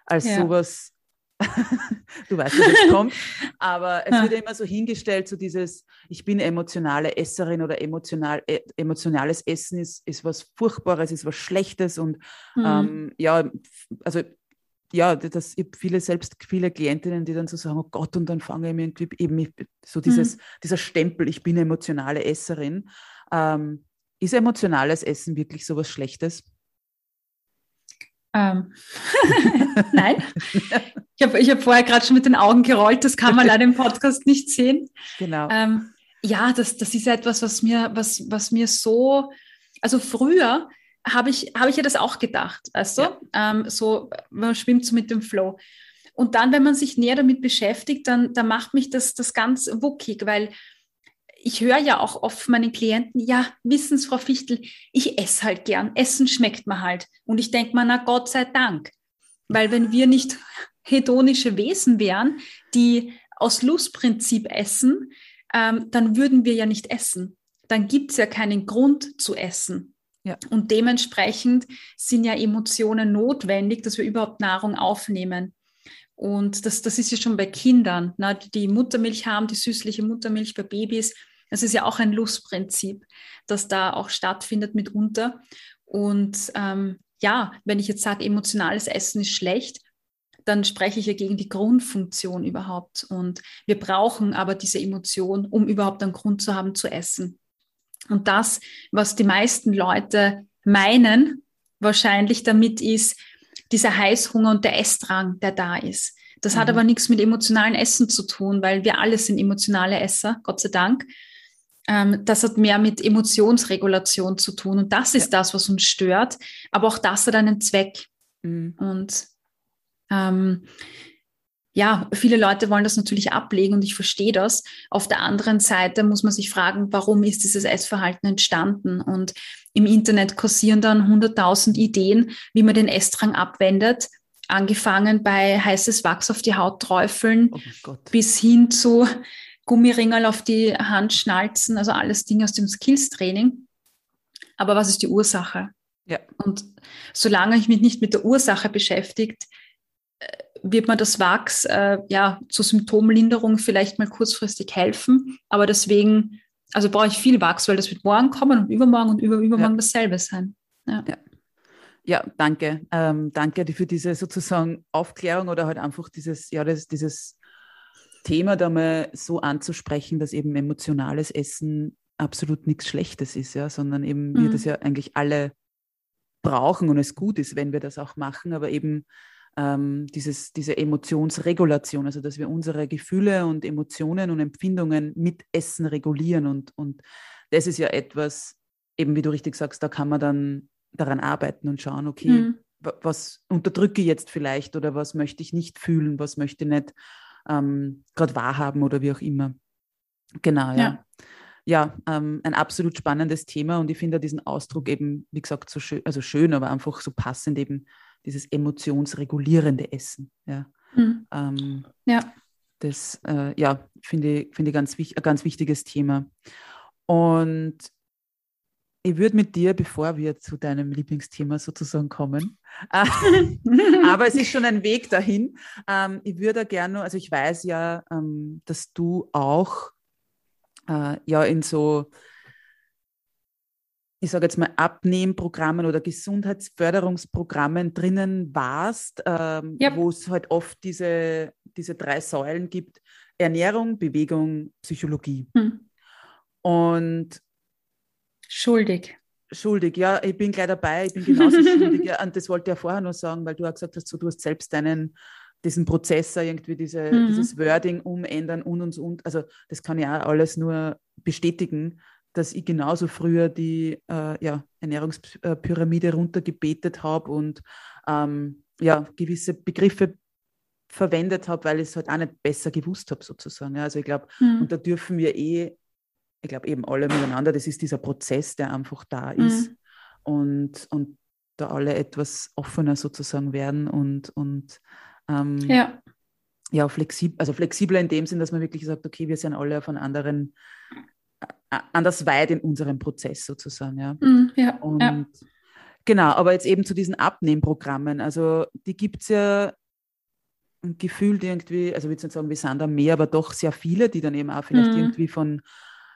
Speaker 1: als ja. sowas du weißt, wie das kommt. Aber es wird ja immer so hingestellt, so dieses, ich bin emotionale Esserin oder emotional, äh, emotionales Essen ist, ist was Furchtbares, ist was Schlechtes. Und mhm. ähm, ja, also ja, das, ich viele selbst viele Klientinnen, die dann so sagen, oh Gott, und dann fange ich mir irgendwie eben so dieses, mhm. dieser Stempel, ich bin emotionale Esserin. Ähm, ist emotionales Essen wirklich so was Schlechtes?
Speaker 2: Ähm. Nein. Ich habe ich hab vorher gerade schon mit den Augen gerollt, das kann man leider im Podcast nicht sehen.
Speaker 1: Genau.
Speaker 2: Ähm, ja, das, das ist etwas, was mir, was, was mir so, also früher habe ich, hab ich ja das auch gedacht, weißt du? Ja. Ähm, so, man schwimmt so mit dem Flow. Und dann, wenn man sich näher damit beschäftigt, dann, dann macht mich das, das ganz wuckig, weil ich höre ja auch oft meinen Klienten, ja, wissen Sie, Frau Fichtel, ich esse halt gern. Essen schmeckt mir halt. Und ich denke mir, na Gott sei Dank. Weil wenn wir nicht hedonische Wesen wären, die aus Lustprinzip essen, ähm, dann würden wir ja nicht essen. Dann gibt es ja keinen Grund zu essen. Ja. Und dementsprechend sind ja Emotionen notwendig, dass wir überhaupt Nahrung aufnehmen. Und das, das ist ja schon bei Kindern, ne, die Muttermilch haben, die süßliche Muttermilch bei Babys. Das ist ja auch ein Lustprinzip, das da auch stattfindet mitunter. Und ähm, ja, wenn ich jetzt sage, emotionales Essen ist schlecht, dann spreche ich ja gegen die Grundfunktion überhaupt. Und wir brauchen aber diese Emotion, um überhaupt einen Grund zu haben zu essen. Und das, was die meisten Leute meinen, wahrscheinlich damit ist, dieser Heißhunger und der Essdrang, der da ist. Das mhm. hat aber nichts mit emotionalen Essen zu tun, weil wir alle sind emotionale Esser, Gott sei Dank. Ähm, das hat mehr mit Emotionsregulation zu tun. Und das ist ja. das, was uns stört. Aber auch das hat einen Zweck. Mhm. Und ähm, ja, viele Leute wollen das natürlich ablegen und ich verstehe das. Auf der anderen Seite muss man sich fragen, warum ist dieses Essverhalten entstanden? Und im Internet kursieren dann 100.000 Ideen, wie man den Essdrang abwendet. Angefangen bei heißes Wachs auf die Haut träufeln oh bis hin zu Gummiringel auf die Hand schnalzen, also alles Dinge aus dem Skills-Training. Aber was ist die Ursache?
Speaker 1: Ja.
Speaker 2: Und solange ich mich nicht mit der Ursache beschäftigt, äh, wird mir das Wachs äh, ja zur Symptomlinderung vielleicht mal kurzfristig helfen. Aber deswegen, also brauche ich viel Wachs, weil das wird morgen kommen und übermorgen und über übermorgen ja. dasselbe sein.
Speaker 1: Ja. ja. ja danke. Ähm, danke für diese sozusagen Aufklärung oder halt einfach dieses, ja, das, dieses Thema da mal so anzusprechen, dass eben emotionales Essen absolut nichts Schlechtes ist, ja, sondern eben mhm. wir das ja eigentlich alle brauchen und es gut ist, wenn wir das auch machen, aber eben ähm, dieses, diese Emotionsregulation, also dass wir unsere Gefühle und Emotionen und Empfindungen mit Essen regulieren und, und das ist ja etwas, eben wie du richtig sagst, da kann man dann daran arbeiten und schauen, okay, mhm. was unterdrücke ich jetzt vielleicht oder was möchte ich nicht fühlen, was möchte ich nicht ähm, gerade wahrhaben oder wie auch immer. Genau, ja. Ja, ja ähm, ein absolut spannendes Thema und ich finde diesen Ausdruck eben, wie gesagt, so schön, also schön, aber einfach so passend eben dieses emotionsregulierende Essen. Ja. Mhm. Ähm, ja. Das äh, ja, finde ich, find ich ganz, ein ganz wichtiges Thema. Und ich würde mit dir, bevor wir zu deinem Lieblingsthema sozusagen kommen, äh, aber es ist schon ein Weg dahin. Ähm, ich würde gerne, also ich weiß ja, ähm, dass du auch äh, ja in so, ich sage jetzt mal, Abnehmprogrammen oder Gesundheitsförderungsprogrammen drinnen warst, ähm, yep. wo es halt oft diese, diese drei Säulen gibt: Ernährung, Bewegung, Psychologie. Hm. Und
Speaker 2: Schuldig.
Speaker 1: Schuldig, ja, ich bin gleich dabei, ich bin genauso schuldig. Ja, und das wollte ich ja vorher noch sagen, weil du auch gesagt hast, so, du hast selbst deinen, diesen Prozessor, irgendwie diese, mhm. dieses Wording umändern und und und. Also das kann ich auch alles nur bestätigen, dass ich genauso früher die äh, ja, Ernährungspyramide runtergebetet habe und ähm, ja, gewisse Begriffe verwendet habe, weil ich es halt auch nicht besser gewusst habe, sozusagen. Ja, also ich glaube, mhm. und da dürfen wir eh ich glaube eben alle miteinander, das ist dieser Prozess, der einfach da mhm. ist mhm. und, und da alle etwas offener sozusagen werden und, und ähm, ja. ja, flexibel, also flexibler in dem Sinn, dass man wirklich sagt, okay, wir sind alle von anderen äh, anders weit in unserem Prozess sozusagen. Ja, mhm, ja, und, ja. Genau, aber jetzt eben zu diesen Abnehmprogrammen, also die gibt es ja gefühlt irgendwie, also ich würde nicht sagen, wir sind da mehr, aber doch sehr viele, die dann eben auch vielleicht mhm. irgendwie von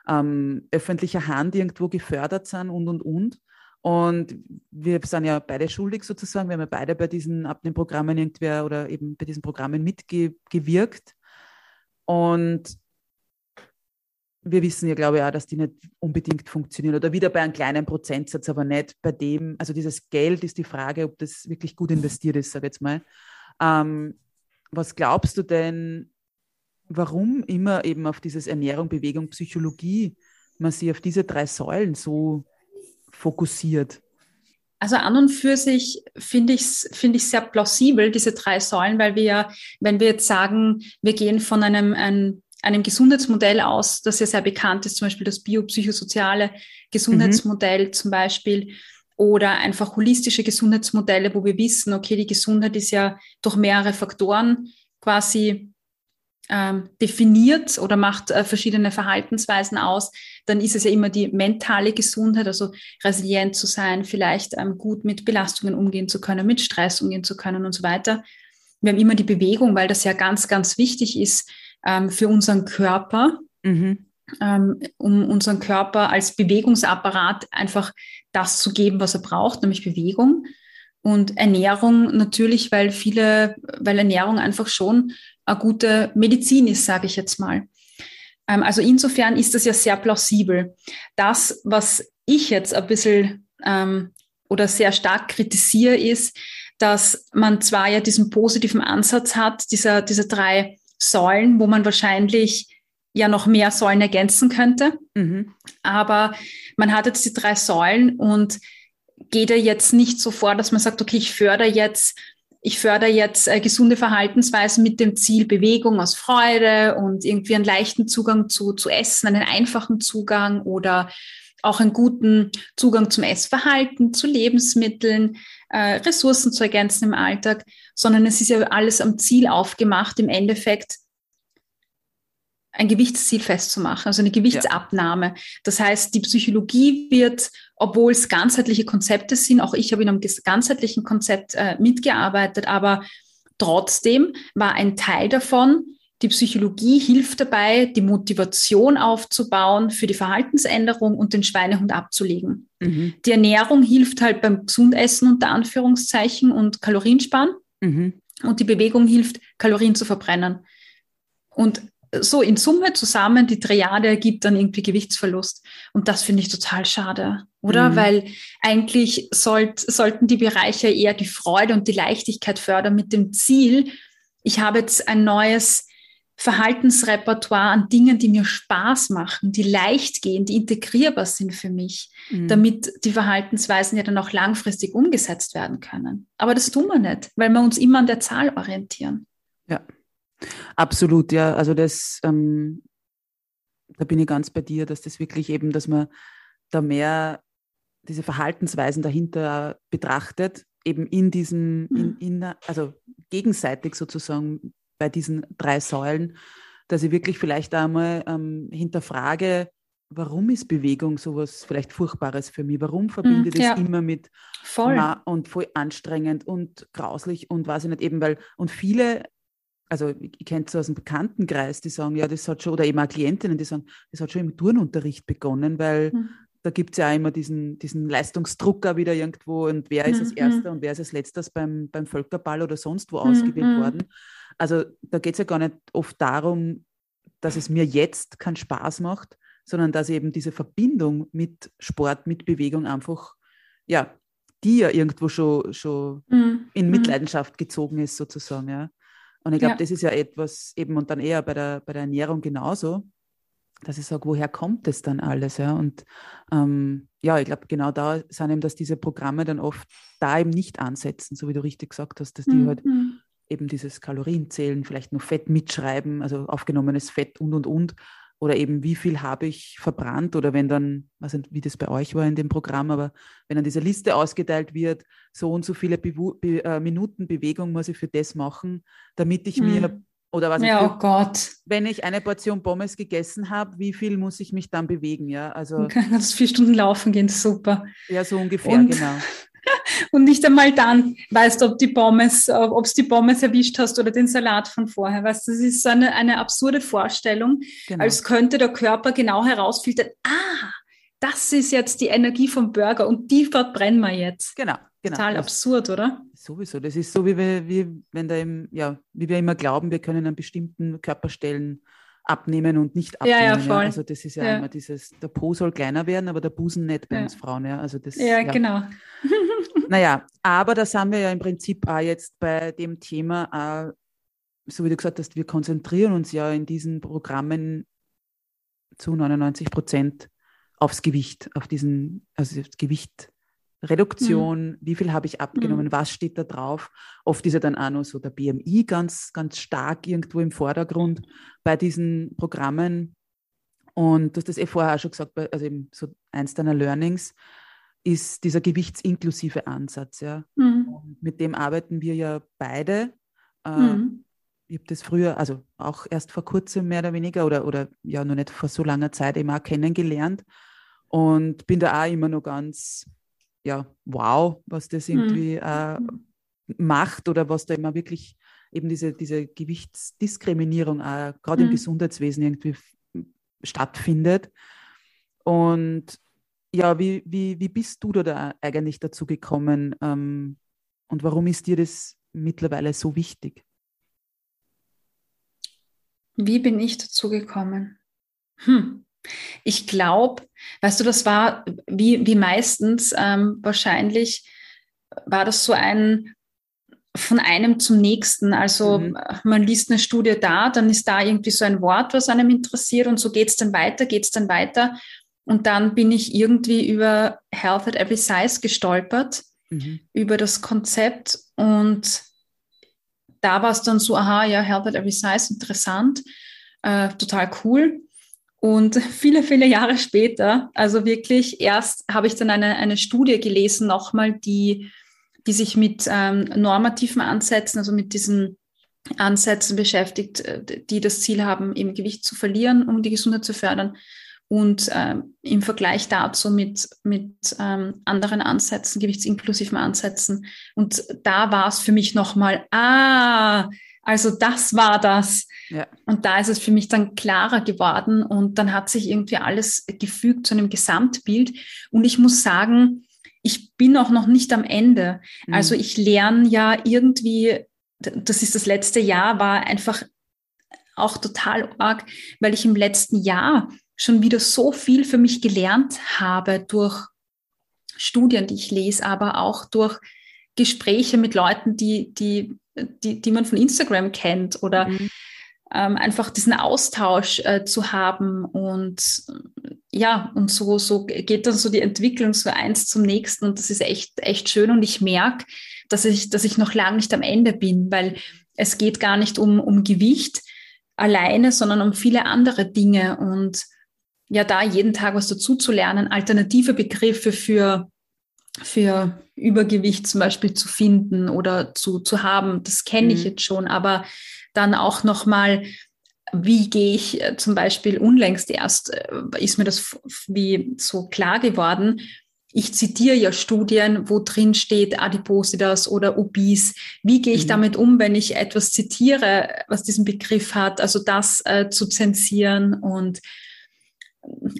Speaker 1: ähm, öffentlicher Hand irgendwo gefördert sind und, und, und. Und wir sind ja beide schuldig sozusagen. Wir haben ja beide bei diesen Abnehmprogrammen irgendwer oder eben bei diesen Programmen mitgewirkt. Und wir wissen ja, glaube ich, auch, dass die nicht unbedingt funktionieren oder wieder bei einem kleinen Prozentsatz, aber nicht bei dem, also dieses Geld ist die Frage, ob das wirklich gut investiert ist, sage ich jetzt mal. Ähm, was glaubst du denn, warum immer eben auf dieses Ernährung, Bewegung, Psychologie man sich auf diese drei Säulen so fokussiert?
Speaker 2: Also an und für sich finde ich es finde ich sehr plausibel, diese drei Säulen, weil wir ja, wenn wir jetzt sagen, wir gehen von einem, einem, einem Gesundheitsmodell aus, das ja sehr bekannt ist, zum Beispiel das biopsychosoziale Gesundheitsmodell mhm. zum Beispiel, oder einfach holistische Gesundheitsmodelle, wo wir wissen, okay, die Gesundheit ist ja durch mehrere Faktoren quasi ähm, definiert oder macht äh, verschiedene Verhaltensweisen aus, dann ist es ja immer die mentale Gesundheit, also resilient zu sein, vielleicht ähm, gut mit Belastungen umgehen zu können, mit Stress umgehen zu können und so weiter. Wir haben immer die Bewegung, weil das ja ganz, ganz wichtig ist ähm, für unseren Körper, mhm. um unseren Körper als Bewegungsapparat einfach das zu geben, was er braucht, nämlich Bewegung. Und Ernährung natürlich, weil viele, weil Ernährung einfach schon eine gute Medizin ist, sage ich jetzt mal. Ähm, also insofern ist das ja sehr plausibel. Das, was ich jetzt ein bisschen ähm, oder sehr stark kritisiere, ist, dass man zwar ja diesen positiven Ansatz hat, dieser, diese drei Säulen, wo man wahrscheinlich ja noch mehr Säulen ergänzen könnte. Mhm. Aber man hat jetzt die drei Säulen und geht ja jetzt nicht so vor, dass man sagt, okay, ich fördere jetzt ich fördere jetzt äh, gesunde Verhaltensweisen mit dem Ziel Bewegung aus Freude und irgendwie einen leichten Zugang zu, zu Essen, einen einfachen Zugang oder auch einen guten Zugang zum Essverhalten, zu Lebensmitteln, äh, Ressourcen zu ergänzen im Alltag, sondern es ist ja alles am Ziel aufgemacht, im Endeffekt ein Gewichtsziel festzumachen, also eine Gewichtsabnahme. Ja. Das heißt, die Psychologie wird, obwohl es ganzheitliche Konzepte sind, auch ich habe in einem ganzheitlichen Konzept äh, mitgearbeitet, aber trotzdem war ein Teil davon, die Psychologie hilft dabei, die Motivation aufzubauen für die Verhaltensänderung und den Schweinehund abzulegen. Mhm. Die Ernährung hilft halt beim Gesundessen unter Anführungszeichen und Kaloriensparen. Mhm. Und die Bewegung hilft, Kalorien zu verbrennen. Und so in Summe zusammen die Triade ergibt dann irgendwie Gewichtsverlust. Und das finde ich total schade, oder? Mhm. Weil eigentlich sollt, sollten die Bereiche eher die Freude und die Leichtigkeit fördern mit dem Ziel, ich habe jetzt ein neues Verhaltensrepertoire an Dingen, die mir Spaß machen, die leicht gehen, die integrierbar sind für mich, mhm. damit die Verhaltensweisen ja dann auch langfristig umgesetzt werden können. Aber das tun wir nicht, weil wir uns immer an der Zahl orientieren.
Speaker 1: Ja, absolut, ja. Also das, ähm, da bin ich ganz bei dir, dass das wirklich eben, dass man da mehr diese Verhaltensweisen dahinter betrachtet, eben in diesem, in, mhm. in, also gegenseitig sozusagen bei diesen drei Säulen, dass ich wirklich vielleicht einmal ähm, hinterfrage, warum ist Bewegung sowas vielleicht Furchtbares für mich? Warum verbinde ich hm, ja. das immer mit
Speaker 2: voll.
Speaker 1: und voll anstrengend und grauslich und weiß ich nicht eben, weil und viele, also ich kenne es aus dem Bekanntenkreis, die sagen, ja, das hat schon, oder eben auch Klientinnen, die sagen, das hat schon im Turnunterricht begonnen, weil hm. da gibt es ja immer diesen, diesen Leistungsdruck auch wieder irgendwo und wer ist als hm, hm. Erster und wer ist als Letztes beim, beim Völkerball oder sonst wo hm, ausgewählt worden. Also da geht es ja gar nicht oft darum, dass es mir jetzt keinen Spaß macht, sondern dass eben diese Verbindung mit Sport, mit Bewegung einfach, ja, die ja irgendwo schon, schon mm. in mhm. Mitleidenschaft gezogen ist, sozusagen. Ja. Und ich glaube, ja. das ist ja etwas eben und dann eher bei der, bei der Ernährung genauso, dass ich sage, woher kommt das dann alles? Ja? Und ähm, ja, ich glaube, genau da sind eben, dass diese Programme dann oft da eben nicht ansetzen, so wie du richtig gesagt hast, dass die halt mhm eben dieses Kalorienzählen, vielleicht nur Fett mitschreiben, also aufgenommenes Fett und, und, und. Oder eben, wie viel habe ich verbrannt oder wenn dann, weiß nicht, wie das bei euch war in dem Programm, aber wenn dann diese Liste ausgeteilt wird, so und so viele Be Be äh, Minuten Bewegung muss ich für das machen, damit ich hm. mir oder was
Speaker 2: ja,
Speaker 1: ich,
Speaker 2: oh Gott.
Speaker 1: wenn ich eine Portion Pommes gegessen habe, wie viel muss ich mich dann bewegen? Ja, also.
Speaker 2: Du kannst vier Stunden laufen gehen, super.
Speaker 1: Ja, so ungefähr, und, genau.
Speaker 2: und nicht einmal dann weißt, ob die Pommes, ob es die Pommes erwischt hast oder den Salat von vorher. Weißt, das ist so eine, eine absurde Vorstellung, genau. als könnte der Körper genau herausfiltern, ah, das ist jetzt die Energie vom Burger und die verbrennen wir jetzt.
Speaker 1: Genau, genau.
Speaker 2: Total das absurd, oder?
Speaker 1: Sowieso. Das ist so, wie wir, wie, wenn da im, ja, wie wir immer glauben, wir können an bestimmten Körperstellen abnehmen und nicht abnehmen. Ja, ja, voll. Ja. Also das ist ja, ja, immer dieses, der Po soll kleiner werden, aber der Busen nicht bei uns Frauen. Ja, also das,
Speaker 2: ja, genau.
Speaker 1: naja, aber das haben wir ja im Prinzip auch jetzt bei dem Thema, auch, so wie du gesagt hast, wir konzentrieren uns ja in diesen Programmen zu 99 Prozent aufs Gewicht, auf diesen, also das Gewicht Reduktion, mhm. wie viel habe ich abgenommen, mhm. was steht da drauf. Oft ist ja dann auch noch so der BMI ganz, ganz stark irgendwo im Vordergrund bei diesen Programmen. Und du hast das eh vorher auch schon gesagt, also eben so eins deiner Learnings ist dieser gewichtsinklusive Ansatz. Ja. Mhm. mit dem arbeiten wir ja beide. Äh, mhm. Ich habe das früher, also auch erst vor kurzem mehr oder weniger oder, oder ja noch nicht vor so langer Zeit eben auch kennengelernt und bin da auch immer noch ganz ja, wow, was das hm. irgendwie mhm. äh, macht oder was da immer wirklich eben diese, diese Gewichtsdiskriminierung äh, gerade mhm. im hm. Gesundheitswesen irgendwie stattfindet. Und ja, wie, wie, wie bist du da eigentlich dazu gekommen ähm, und warum ist dir das mittlerweile so wichtig?
Speaker 2: Wie bin ich dazu gekommen? Hm. Ich glaube, weißt du, das war wie, wie meistens ähm, wahrscheinlich, war das so ein von einem zum nächsten. Also mhm. man liest eine Studie da, dann ist da irgendwie so ein Wort, was einem interessiert und so geht es dann weiter, geht es dann weiter. Und dann bin ich irgendwie über Health at Every Size gestolpert, mhm. über das Konzept und da war es dann so, aha, ja, Health at Every Size, interessant, äh, total cool. Und viele, viele Jahre später, also wirklich erst habe ich dann eine, eine Studie gelesen, nochmal, die, die sich mit ähm, normativen Ansätzen, also mit diesen Ansätzen beschäftigt, äh, die das Ziel haben, eben Gewicht zu verlieren, um die Gesundheit zu fördern. Und ähm, im Vergleich dazu mit, mit ähm, anderen Ansätzen, gewichtsinklusiven Ansätzen. Und da war es für mich nochmal, ah, also das war das. Ja. Und da ist es für mich dann klarer geworden und dann hat sich irgendwie alles gefügt zu einem Gesamtbild. Und ich muss sagen, ich bin auch noch nicht am Ende. Mhm. Also ich lerne ja irgendwie, das ist das letzte Jahr, war einfach auch total arg, weil ich im letzten Jahr schon wieder so viel für mich gelernt habe durch Studien, die ich lese, aber auch durch Gespräche mit Leuten, die, die die, die man von Instagram kennt oder mhm. ähm, einfach diesen Austausch äh, zu haben und ja, und so, so geht dann so die Entwicklung so eins zum nächsten und das ist echt, echt schön und ich merke, dass ich, dass ich noch lange nicht am Ende bin, weil es geht gar nicht um, um Gewicht alleine, sondern um viele andere Dinge und ja, da jeden Tag was dazu zu lernen, alternative Begriffe für, für Übergewicht zum Beispiel zu finden oder zu, zu haben, das kenne ich mhm. jetzt schon, aber dann auch nochmal wie gehe ich äh, zum Beispiel unlängst erst, äh, ist mir das wie so klar geworden. Ich zitiere ja Studien, wo drin steht Adipositas oder Obis. Wie gehe ich mhm. damit um, wenn ich etwas zitiere, was diesen Begriff hat? Also das äh, zu zensieren und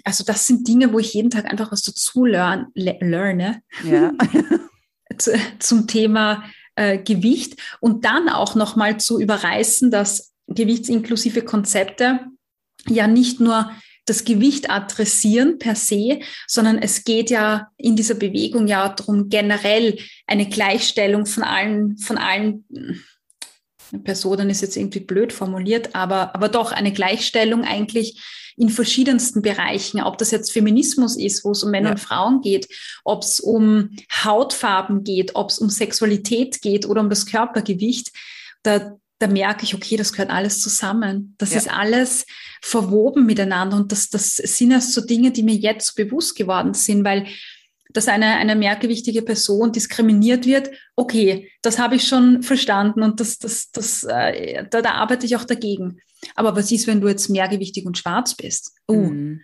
Speaker 2: also das sind Dinge, wo ich jeden Tag einfach was dazu lern, lerne. Ja. zum Thema äh, Gewicht und dann auch nochmal zu überreißen, dass gewichtsinklusive Konzepte ja nicht nur das Gewicht adressieren per se, sondern es geht ja in dieser Bewegung ja darum, generell eine Gleichstellung von allen, von allen Personen ist jetzt irgendwie blöd formuliert, aber, aber doch eine Gleichstellung eigentlich in verschiedensten Bereichen, ob das jetzt Feminismus ist, wo es um Männer ja. und Frauen geht, ob es um Hautfarben geht, ob es um Sexualität geht oder um das Körpergewicht. Da, da merke ich, okay, das gehört alles zusammen. Das ja. ist alles verwoben miteinander und das, das sind erst so Dinge, die mir jetzt bewusst geworden sind, weil dass eine, eine mehrgewichtige Person diskriminiert wird, okay, das habe ich schon verstanden und das, das, das, äh, da, da arbeite ich auch dagegen. Aber was ist, wenn du jetzt mehrgewichtig und schwarz bist? Oh, mhm.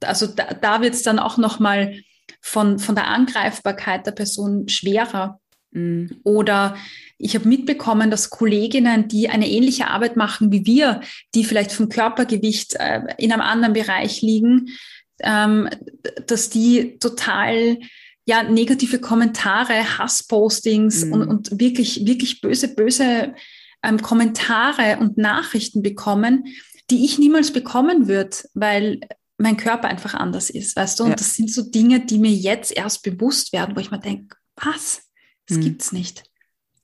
Speaker 2: also da, da wird es dann auch nochmal von, von der Angreifbarkeit der Person schwerer. Mhm. Oder ich habe mitbekommen, dass Kolleginnen, die eine ähnliche Arbeit machen wie wir, die vielleicht vom Körpergewicht äh, in einem anderen Bereich liegen, ähm, dass die total ja, negative Kommentare, Hasspostings mhm. und, und wirklich, wirklich böse, böse ähm, Kommentare und Nachrichten bekommen, die ich niemals bekommen würde, weil mein Körper einfach anders ist, weißt du? Und ja. das sind so Dinge, die mir jetzt erst bewusst werden, wo ich mir denke, was? Das mhm. gibt's nicht.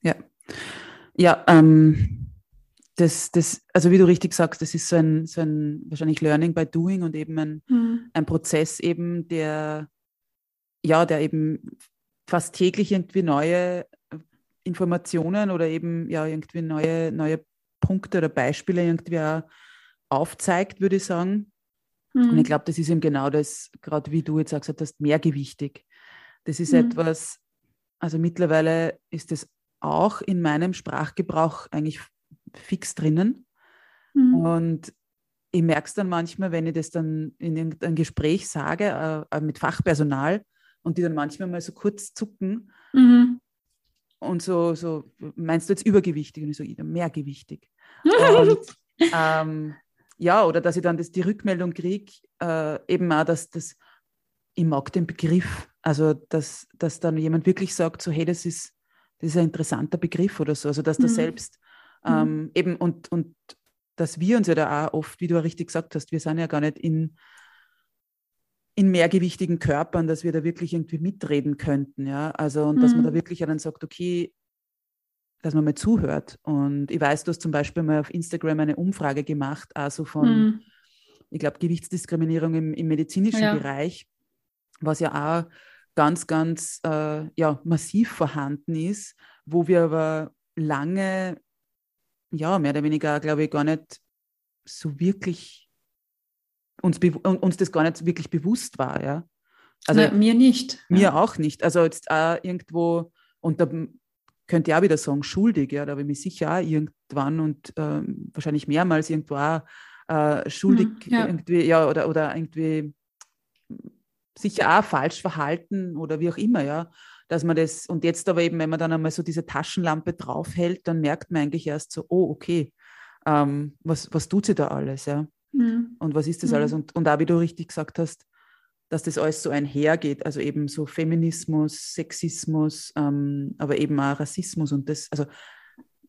Speaker 1: Ja. Ja, ähm, das, das, also wie du richtig sagst, das ist so ein, so ein wahrscheinlich Learning by Doing und eben ein, mhm. ein Prozess eben, der, ja, der eben fast täglich irgendwie neue Informationen oder eben ja irgendwie neue, neue Punkte oder Beispiele irgendwie auch aufzeigt, würde ich sagen. Mhm. Und ich glaube, das ist eben genau das, gerade wie du jetzt auch gesagt hast, mehrgewichtig. Das ist mhm. etwas, also mittlerweile ist es auch in meinem Sprachgebrauch eigentlich fix drinnen. Mhm. Und ich merke es dann manchmal, wenn ich das dann in irgendeinem Gespräch sage äh, mit Fachpersonal und die dann manchmal mal so kurz zucken mhm. Und so, so, meinst du jetzt übergewichtig? Und ich so, mehrgewichtig. und, ähm, ja, oder dass ich dann das, die Rückmeldung kriege, äh, eben auch, dass das, ich mag den Begriff, also dass, dass dann jemand wirklich sagt, so, hey, das ist, das ist ein interessanter Begriff oder so, also dass mhm. da selbst Mhm. Ähm, eben und, und dass wir uns ja da auch oft, wie du ja richtig gesagt hast, wir sind ja gar nicht in, in mehrgewichtigen Körpern, dass wir da wirklich irgendwie mitreden könnten, ja. Also und mhm. dass man da mhm. wirklich dann sagt, okay, dass man mal zuhört. Und ich weiß, du hast zum Beispiel mal auf Instagram eine Umfrage gemacht, also von, mhm. ich glaube, Gewichtsdiskriminierung im, im medizinischen ja. Bereich, was ja auch ganz, ganz äh, ja, massiv vorhanden ist, wo wir aber lange ja, mehr oder weniger, glaube ich, gar nicht so wirklich uns, uns das gar nicht wirklich bewusst war, ja.
Speaker 2: Also Na, mir nicht.
Speaker 1: Mir ja. auch nicht. Also jetzt auch irgendwo, und da könnte ich auch wieder sagen, schuldig, ja, da habe ich mich sicher auch irgendwann und ähm, wahrscheinlich mehrmals irgendwo auch äh, schuldig hm, ja. irgendwie, ja, oder, oder irgendwie sicher auch falsch verhalten oder wie auch immer, ja dass man das, und jetzt aber eben, wenn man dann einmal so diese Taschenlampe draufhält, dann merkt man eigentlich erst so, oh, okay, ähm, was, was tut sie da alles, ja? Mhm. Und was ist das mhm. alles? Und, und auch wie du richtig gesagt hast, dass das alles so einhergeht, also eben so Feminismus, Sexismus, ähm, aber eben auch Rassismus und das, also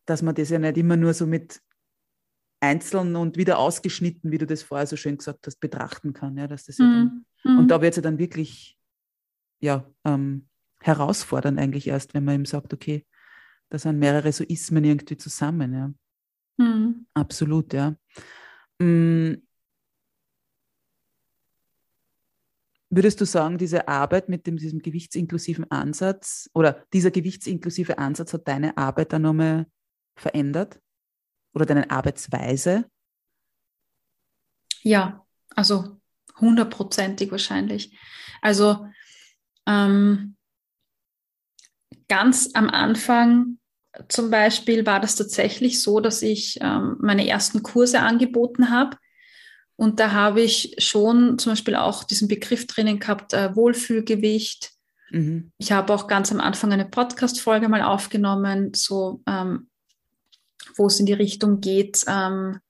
Speaker 1: dass man das ja nicht immer nur so mit einzeln und wieder ausgeschnitten, wie du das vorher so schön gesagt hast, betrachten kann. Ja, dass das mhm. ja dann, mhm. und da wird es ja dann wirklich ja, ähm, herausfordernd eigentlich erst, wenn man ihm sagt, okay, da sind mehrere so Ismen irgendwie zusammen. Ja. Mhm. Absolut, ja. Mhm. Würdest du sagen, diese Arbeit mit dem, diesem gewichtsinklusiven Ansatz oder dieser gewichtsinklusive Ansatz hat deine Arbeit dann nochmal verändert? Oder deine Arbeitsweise?
Speaker 2: Ja, also hundertprozentig wahrscheinlich. Also ähm, ganz am Anfang zum Beispiel war das tatsächlich so, dass ich ähm, meine ersten Kurse angeboten habe. Und da habe ich schon zum Beispiel auch diesen Begriff drinnen gehabt, äh, Wohlfühlgewicht. Mhm. Ich habe auch ganz am Anfang eine Podcast-Folge mal aufgenommen, so ähm, wo es in die Richtung geht. Ähm,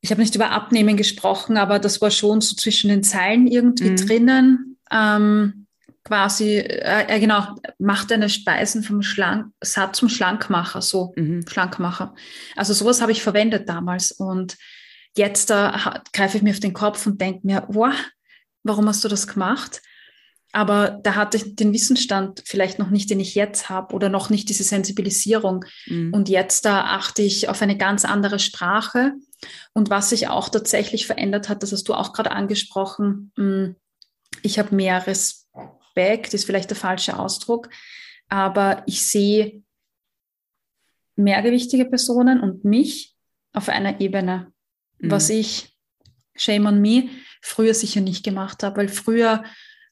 Speaker 2: ich habe nicht über Abnehmen gesprochen, aber das war schon so zwischen den Zeilen irgendwie mhm. drinnen. Ähm, quasi, äh, äh, genau, macht deine Speisen vom Schlank, Satt zum Schlankmacher, so mhm. Schlankmacher. Also sowas habe ich verwendet damals und jetzt da greife ich mir auf den Kopf und denke mir, wow, warum hast du das gemacht? Aber da hatte ich den Wissensstand vielleicht noch nicht, den ich jetzt habe oder noch nicht diese Sensibilisierung. Mhm. Und jetzt da achte ich auf eine ganz andere Sprache. Und was sich auch tatsächlich verändert hat, das hast du auch gerade angesprochen. Hm, ich habe mehr Respekt, ist vielleicht der falsche Ausdruck, aber ich sehe mehrgewichtige Personen und mich auf einer Ebene, mhm. was ich, shame on me, früher sicher nicht gemacht habe, weil früher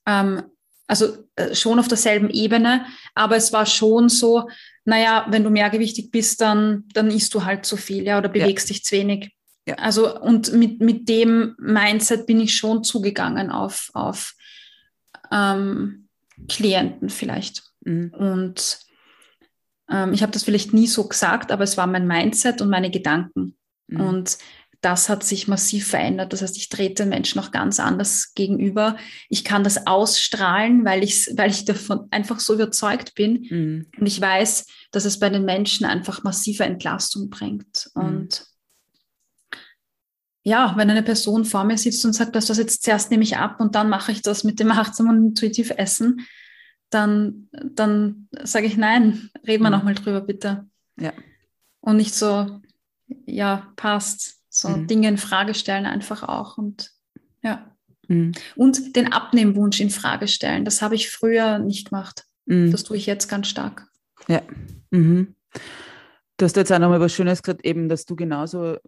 Speaker 2: ähm, also äh, schon auf derselben Ebene, aber es war schon so, naja, wenn du mehrgewichtig bist, dann, dann isst du halt zu viel, ja, oder bewegst ja. dich zu wenig. Ja. Also, und mit, mit dem Mindset bin ich schon zugegangen auf, auf ähm, Klienten vielleicht. Mhm. Und ähm, ich habe das vielleicht nie so gesagt, aber es war mein Mindset und meine Gedanken. Mhm. Und das hat sich massiv verändert. Das heißt, ich trete den Menschen noch ganz anders gegenüber. Ich kann das ausstrahlen, weil ich, weil ich davon einfach so überzeugt bin. Mhm. Und ich weiß, dass es bei den Menschen einfach massive Entlastung bringt. Mhm. Und ja, wenn eine Person vor mir sitzt und sagt, dass das jetzt zuerst nehme ich ab und dann mache ich das mit dem achtsam und intuitiv Essen, dann, dann sage ich nein, reden wir mhm. nochmal drüber, bitte. Ja. Und nicht so, ja, passt so mhm. Dinge in Frage stellen einfach auch und ja. Mhm. Und den Abnehmwunsch in Frage stellen. Das habe ich früher nicht gemacht. Mhm. Das tue ich jetzt ganz stark.
Speaker 1: Ja. Mhm. Du hast jetzt auch nochmal was Schönes gesagt, eben, dass du genauso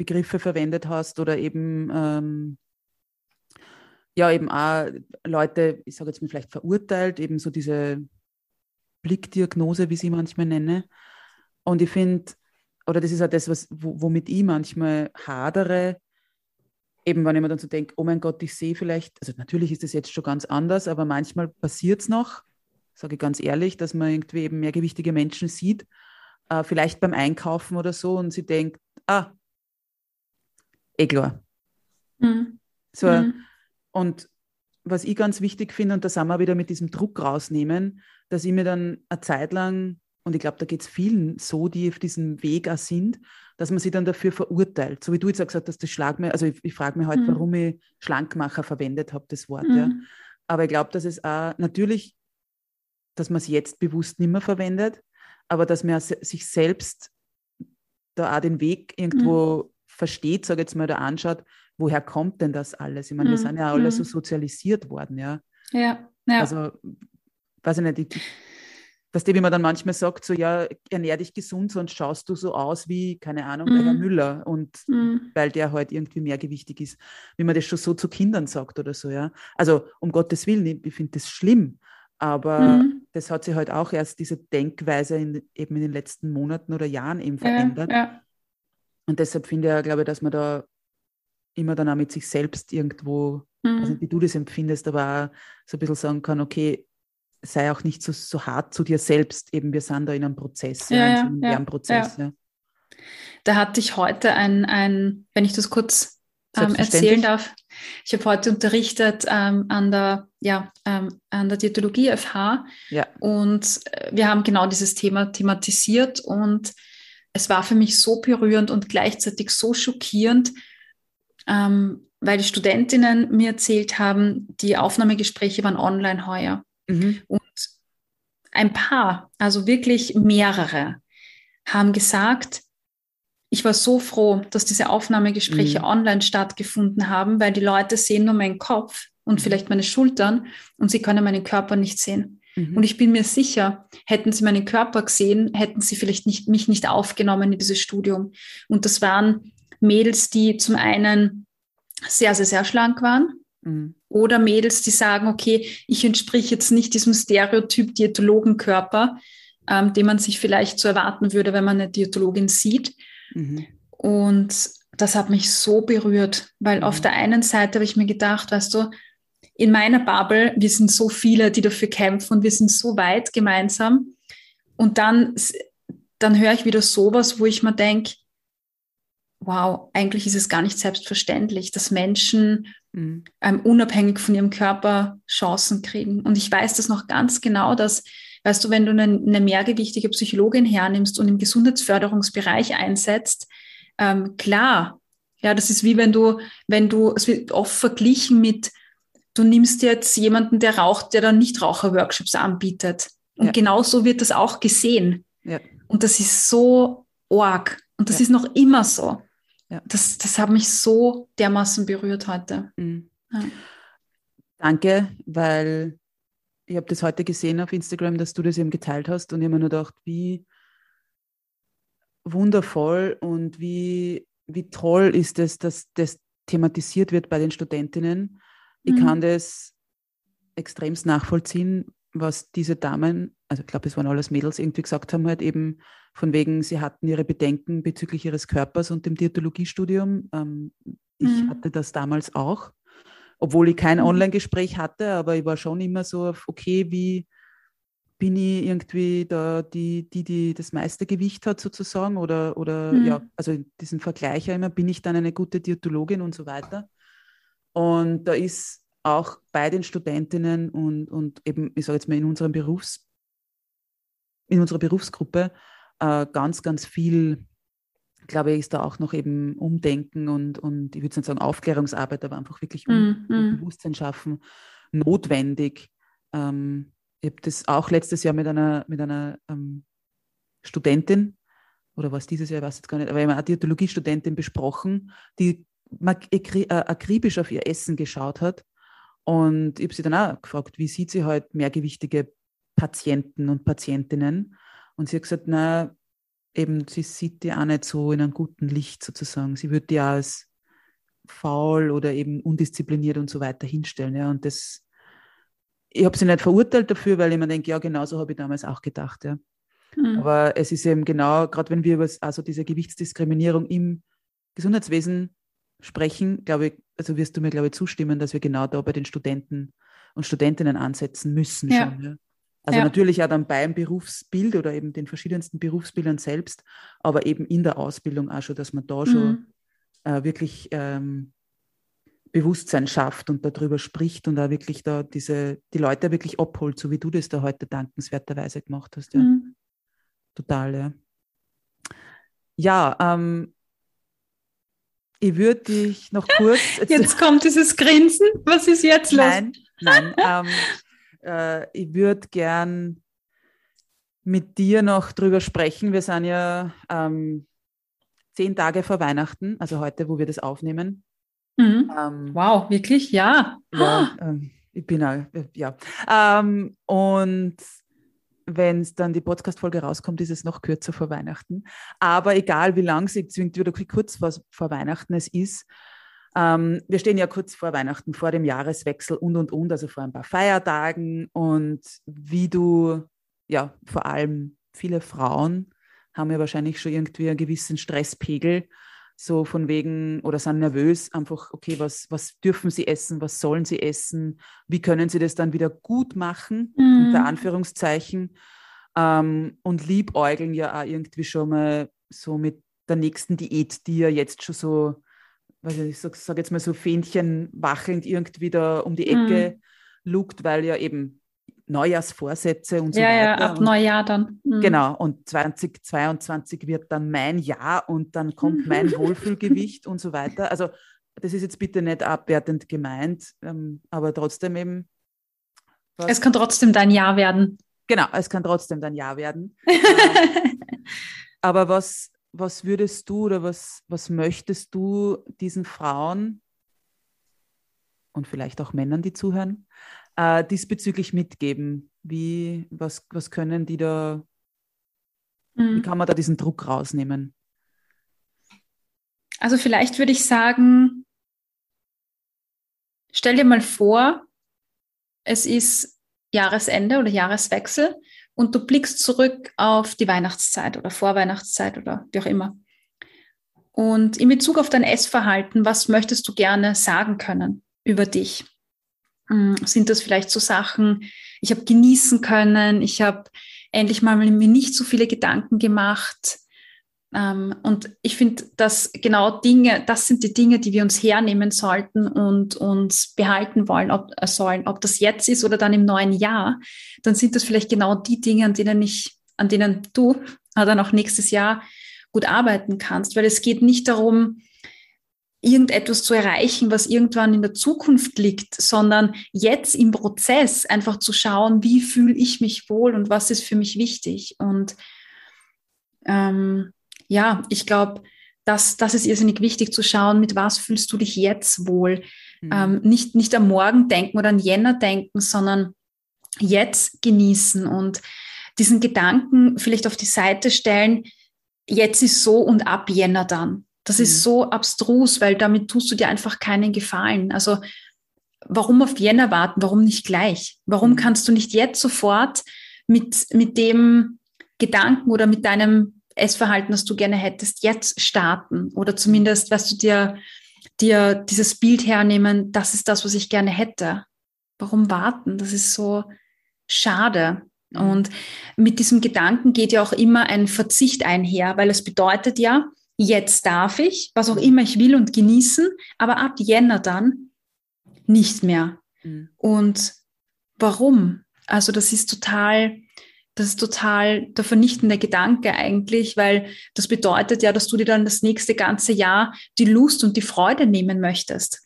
Speaker 1: Begriffe verwendet hast oder eben ähm, ja eben auch Leute, ich sage jetzt mal vielleicht verurteilt, eben so diese Blickdiagnose, wie sie manchmal nenne. Und ich finde, oder das ist auch das, was, womit ich manchmal hadere, eben wenn ich mir dann so denke, oh mein Gott, ich sehe vielleicht, also natürlich ist das jetzt schon ganz anders, aber manchmal passiert es noch, sage ich ganz ehrlich, dass man irgendwie eben mehrgewichtige Menschen sieht, äh, vielleicht beim Einkaufen oder so und sie denkt, ah, eh klar. Mhm. So, mhm. Und was ich ganz wichtig finde, und da sind wir wieder mit diesem Druck rausnehmen, dass ich mir dann eine Zeit lang und ich glaube, da geht es vielen so, die auf diesem Weg auch sind, dass man sie dann dafür verurteilt. So wie du jetzt auch gesagt hast, das Schlag mir, also ich, ich frage mich heute, halt, mhm. warum ich Schlankmacher verwendet habe, das Wort. Mhm. Ja. Aber ich glaube, dass es auch natürlich, dass man es jetzt bewusst nicht mehr verwendet, aber dass man sich selbst da auch den Weg irgendwo mhm. Versteht, sage jetzt mal, da anschaut, woher kommt denn das alles? Ich meine, wir mhm. sind ja alle so mhm. sozialisiert worden, ja.
Speaker 2: Ja, ja.
Speaker 1: Also, weiß ich nicht, ich, dass dem, wie man dann manchmal sagt, so ja, ernähr dich gesund, sonst schaust du so aus wie, keine Ahnung, mhm. Herr Müller und mhm. weil der halt irgendwie mehrgewichtig ist, wie man das schon so zu Kindern sagt oder so, ja. Also um Gottes Willen, ich finde das schlimm, aber mhm. das hat sich halt auch erst diese Denkweise in, eben in den letzten Monaten oder Jahren eben verändert. Ja, ja. Und deshalb finde ich ja, glaube ich, dass man da immer dann auch mit sich selbst irgendwo, also wie du das empfindest, aber auch so ein bisschen sagen kann, okay, sei auch nicht so, so hart zu dir selbst. Eben, wir sind da in einem Prozess, ja, ja, in einem ja, Lernprozess. Ja.
Speaker 2: Da hatte ich heute ein, ein wenn ich das kurz ähm, erzählen darf. Ich habe heute unterrichtet ähm, an der, ja, ähm, an der Diätologie FH ja. und äh, wir haben genau dieses Thema thematisiert und es war für mich so berührend und gleichzeitig so schockierend, ähm, weil die Studentinnen mir erzählt haben, die Aufnahmegespräche waren online heuer. Mhm. Und ein paar, also wirklich mehrere, haben gesagt, ich war so froh, dass diese Aufnahmegespräche mhm. online stattgefunden haben, weil die Leute sehen nur meinen Kopf und mhm. vielleicht meine Schultern und sie können meinen Körper nicht sehen. Mhm. Und ich bin mir sicher, hätten sie meinen Körper gesehen, hätten sie vielleicht nicht, mich nicht aufgenommen in dieses Studium. Und das waren Mädels, die zum einen sehr, sehr, sehr schlank waren. Mhm. Oder Mädels, die sagen, okay, ich entsprich jetzt nicht diesem Stereotyp Diätologenkörper, ähm, den man sich vielleicht so erwarten würde, wenn man eine Diätologin sieht. Mhm. Und das hat mich so berührt, weil mhm. auf der einen Seite habe ich mir gedacht, weißt du, in meiner Bubble, wir sind so viele, die dafür kämpfen und wir sind so weit gemeinsam. Und dann, dann höre ich wieder sowas, wo ich mir denke, wow, eigentlich ist es gar nicht selbstverständlich, dass Menschen mhm. ähm, unabhängig von ihrem Körper Chancen kriegen. Und ich weiß das noch ganz genau, dass, weißt du, wenn du eine, eine mehrgewichtige Psychologin hernimmst und im Gesundheitsförderungsbereich einsetzt, ähm, klar, ja, das ist wie wenn du, wenn du, es wird oft verglichen mit, du nimmst jetzt jemanden, der raucht, der dann Nichtraucher-Workshops anbietet. Und ja. genauso wird das auch gesehen. Ja. Und das ist so arg. Und das ja. ist noch immer so. Ja. Das, das hat mich so dermaßen berührt heute. Mhm. Ja.
Speaker 1: Danke, weil ich habe das heute gesehen auf Instagram, dass du das eben geteilt hast und ich habe mir nur gedacht, wie wundervoll und wie, wie toll ist es, dass das thematisiert wird bei den Studentinnen. Ich mhm. kann das extremst nachvollziehen, was diese Damen, also ich glaube, es waren alles Mädels, irgendwie gesagt haben, halt eben von wegen, sie hatten ihre Bedenken bezüglich ihres Körpers und dem Diätologiestudium. Ähm, ich mhm. hatte das damals auch, obwohl ich kein mhm. Online-Gespräch hatte, aber ich war schon immer so auf, okay, wie bin ich irgendwie da die, die, die das meiste Gewicht hat sozusagen oder, oder mhm. ja, also diesen Vergleich ja immer, bin ich dann eine gute Diätologin und so weiter. Und da ist auch bei den Studentinnen und, und eben, ich sage jetzt mal, in unserem Berufs, in unserer Berufsgruppe äh, ganz, ganz viel, glaube ich, ist da auch noch eben Umdenken und, und ich würde nicht sagen Aufklärungsarbeit, aber einfach wirklich um, mm, Bewusstsein schaffen, notwendig. Ähm, ich habe das auch letztes Jahr mit einer, mit einer ähm, Studentin, oder was dieses Jahr, ich weiß jetzt gar nicht, aber eine Diätologiestudentin besprochen, die akribisch auf ihr Essen geschaut hat. Und ich habe sie dann auch gefragt, wie sieht sie halt mehrgewichtige Patienten und Patientinnen? Und sie hat gesagt, na, eben, sie sieht die auch nicht so in einem guten Licht sozusagen. Sie würde die auch als faul oder eben undiszipliniert und so weiter hinstellen. Ja. Und das, ich habe sie nicht verurteilt dafür, weil ich mir denke, ja, genauso habe ich damals auch gedacht. Ja. Mhm. Aber es ist eben genau, gerade wenn wir über also diese Gewichtsdiskriminierung im Gesundheitswesen sprechen, glaube ich, also wirst du mir, glaube ich, zustimmen, dass wir genau da bei den Studenten und Studentinnen ansetzen müssen. Ja. Schon, ja. Also ja. natürlich auch dann beim Berufsbild oder eben den verschiedensten Berufsbildern selbst, aber eben in der Ausbildung auch schon, dass man da mhm. schon äh, wirklich ähm, Bewusstsein schafft und darüber spricht und da wirklich da diese, die Leute wirklich abholt, so wie du das da heute dankenswerterweise gemacht hast. Ja. Mhm. Total, ja. Ja, ähm, ich würde dich noch kurz.
Speaker 2: Jetzt, jetzt, kommt dieses Grinsen. Was ist jetzt los?
Speaker 1: Nein, nein. ähm, äh, ich würde gern mit dir noch drüber sprechen. Wir sind ja ähm, zehn Tage vor Weihnachten, also heute, wo wir das aufnehmen.
Speaker 2: Mhm. Ähm, wow, wirklich? Ja.
Speaker 1: Ja, ähm, ich bin auch, ja. Ähm, und wenn es dann die Podcast-Folge rauskommt, ist es noch kürzer vor Weihnachten. Aber egal, wie lang es zwingt oder kurz vor, vor Weihnachten es ist, ähm, wir stehen ja kurz vor Weihnachten, vor dem Jahreswechsel und, und, und, also vor ein paar Feiertagen. Und wie du, ja, vor allem viele Frauen haben ja wahrscheinlich schon irgendwie einen gewissen Stresspegel, so von wegen, oder sind nervös, einfach, okay, was, was dürfen sie essen, was sollen sie essen, wie können sie das dann wieder gut machen, mhm. unter Anführungszeichen, ähm, und liebäugeln ja auch irgendwie schon mal so mit der nächsten Diät, die ja jetzt schon so weiß ich sage sag jetzt mal so Fähnchen wachelnd irgendwie da um die Ecke mhm. lugt, weil ja eben Neujahrsvorsätze und so
Speaker 2: ja,
Speaker 1: weiter.
Speaker 2: Ja, ab Neujahr dann.
Speaker 1: Mhm. Genau, und 2022 wird dann mein Jahr und dann kommt mein Wohlfühlgewicht und so weiter. Also das ist jetzt bitte nicht abwertend gemeint, ähm, aber trotzdem eben.
Speaker 2: Es kann trotzdem dein Jahr werden.
Speaker 1: Genau, es kann trotzdem dein Jahr werden. ähm, aber was was würdest du oder was, was möchtest du diesen Frauen und vielleicht auch Männern, die zuhören, äh, diesbezüglich mitgeben? Wie, was, was können die da, mhm. wie kann man da diesen Druck rausnehmen?
Speaker 2: Also vielleicht würde ich sagen, stell dir mal vor, es ist Jahresende oder Jahreswechsel und du blickst zurück auf die Weihnachtszeit oder Vorweihnachtszeit oder wie auch immer. Und in Bezug auf dein Essverhalten, was möchtest du gerne sagen können über dich? Hm, sind das vielleicht so Sachen, ich habe genießen können, ich habe endlich mal mir nicht so viele Gedanken gemacht, ähm, und ich finde, dass genau Dinge, das sind die Dinge, die wir uns hernehmen sollten und uns behalten wollen, ob, äh, sollen, ob das jetzt ist oder dann im neuen Jahr, dann sind das vielleicht genau die Dinge, an denen ich, an denen du dann auch nächstes Jahr gut arbeiten kannst, weil es geht nicht darum, irgendetwas zu erreichen, was irgendwann in der Zukunft liegt, sondern jetzt im Prozess einfach zu schauen, wie fühle ich mich wohl und was ist für mich wichtig. Und ähm, ja, ich glaube, das, das ist irrsinnig wichtig zu schauen, mit was fühlst du dich jetzt wohl. Mhm. Ähm, nicht, nicht am Morgen denken oder an Jänner denken, sondern jetzt genießen und diesen Gedanken vielleicht auf die Seite stellen, jetzt ist so und ab Jänner dann. Das mhm. ist so abstrus, weil damit tust du dir einfach keinen Gefallen. Also warum auf Jänner warten? Warum nicht gleich? Warum mhm. kannst du nicht jetzt sofort mit, mit dem Gedanken oder mit deinem Essverhalten, das du gerne hättest, jetzt starten oder zumindest, was du dir, dir dieses Bild hernehmen, das ist das, was ich gerne hätte. Warum warten? Das ist so schade. Mhm. Und mit diesem Gedanken geht ja auch immer ein Verzicht einher, weil es bedeutet ja, jetzt darf ich, was auch immer ich will und genießen, aber ab Jänner dann nicht mehr. Mhm. Und warum? Also das ist total, das ist total der vernichtende Gedanke eigentlich, weil das bedeutet ja, dass du dir dann das nächste ganze Jahr die Lust und die Freude nehmen möchtest.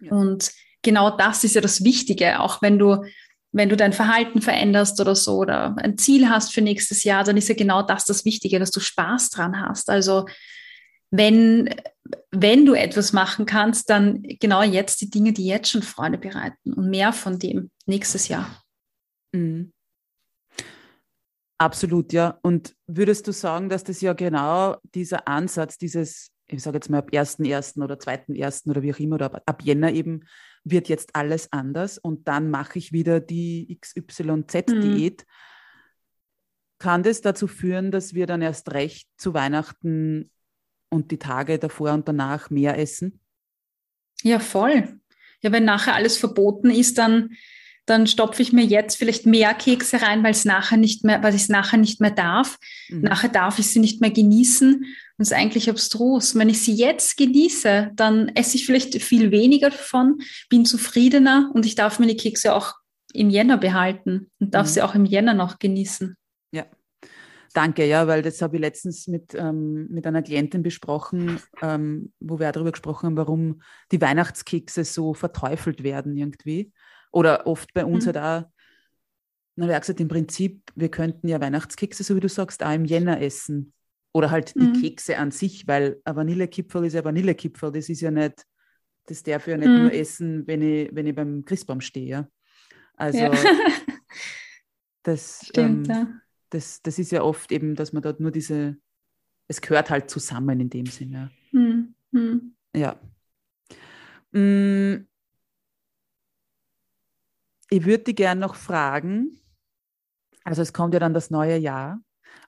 Speaker 2: Ja. Und genau das ist ja das Wichtige, auch wenn du wenn du dein Verhalten veränderst oder so oder ein Ziel hast für nächstes Jahr, dann ist ja genau das das Wichtige, dass du Spaß dran hast. Also wenn, wenn du etwas machen kannst, dann genau jetzt die Dinge, die jetzt schon Freude bereiten und mehr von dem nächstes Jahr. Mhm.
Speaker 1: Absolut, ja. Und würdest du sagen, dass das ja genau dieser Ansatz, dieses, ich sage jetzt mal ab 1.1. oder 2.1. oder wie auch immer, oder ab Jänner eben, wird jetzt alles anders und dann mache ich wieder die XYZ-Diät. Mhm. Kann das dazu führen, dass wir dann erst recht zu Weihnachten und die Tage davor und danach mehr essen?
Speaker 2: Ja, voll. Ja, wenn nachher alles verboten ist, dann dann stopfe ich mir jetzt vielleicht mehr Kekse rein, weil es nachher nicht mehr, weil ich es nachher nicht mehr darf. Mhm. Nachher darf ich sie nicht mehr genießen. Es ist eigentlich abstrus. Wenn ich sie jetzt genieße, dann esse ich vielleicht viel weniger davon, bin zufriedener und ich darf mir die Kekse auch im Jänner behalten und darf mhm. sie auch im Jänner noch genießen.
Speaker 1: Ja. Danke, ja, weil das habe ich letztens mit, ähm, mit einer Klientin besprochen, ähm, wo wir auch darüber gesprochen haben, warum die Weihnachtskekse so verteufelt werden irgendwie. Oder oft bei uns mhm. halt auch, na, wie gesagt, im Prinzip, wir könnten ja Weihnachtskekse, so wie du sagst, auch im Jänner essen. Oder halt die mhm. Kekse an sich, weil ein Vanillekipferl ist ja Vanillekipferl. Das ist ja nicht, das darf ich ja nicht mhm. nur essen, wenn ich, wenn ich beim Christbaum stehe. Ja? Also ja. das, Stimmt, ähm, ja. das, das ist ja oft eben, dass man dort nur diese, es gehört halt zusammen in dem Sinne. Mhm. mhm. Ja. Mm, ich würde dich gerne noch fragen, also es kommt ja dann das neue Jahr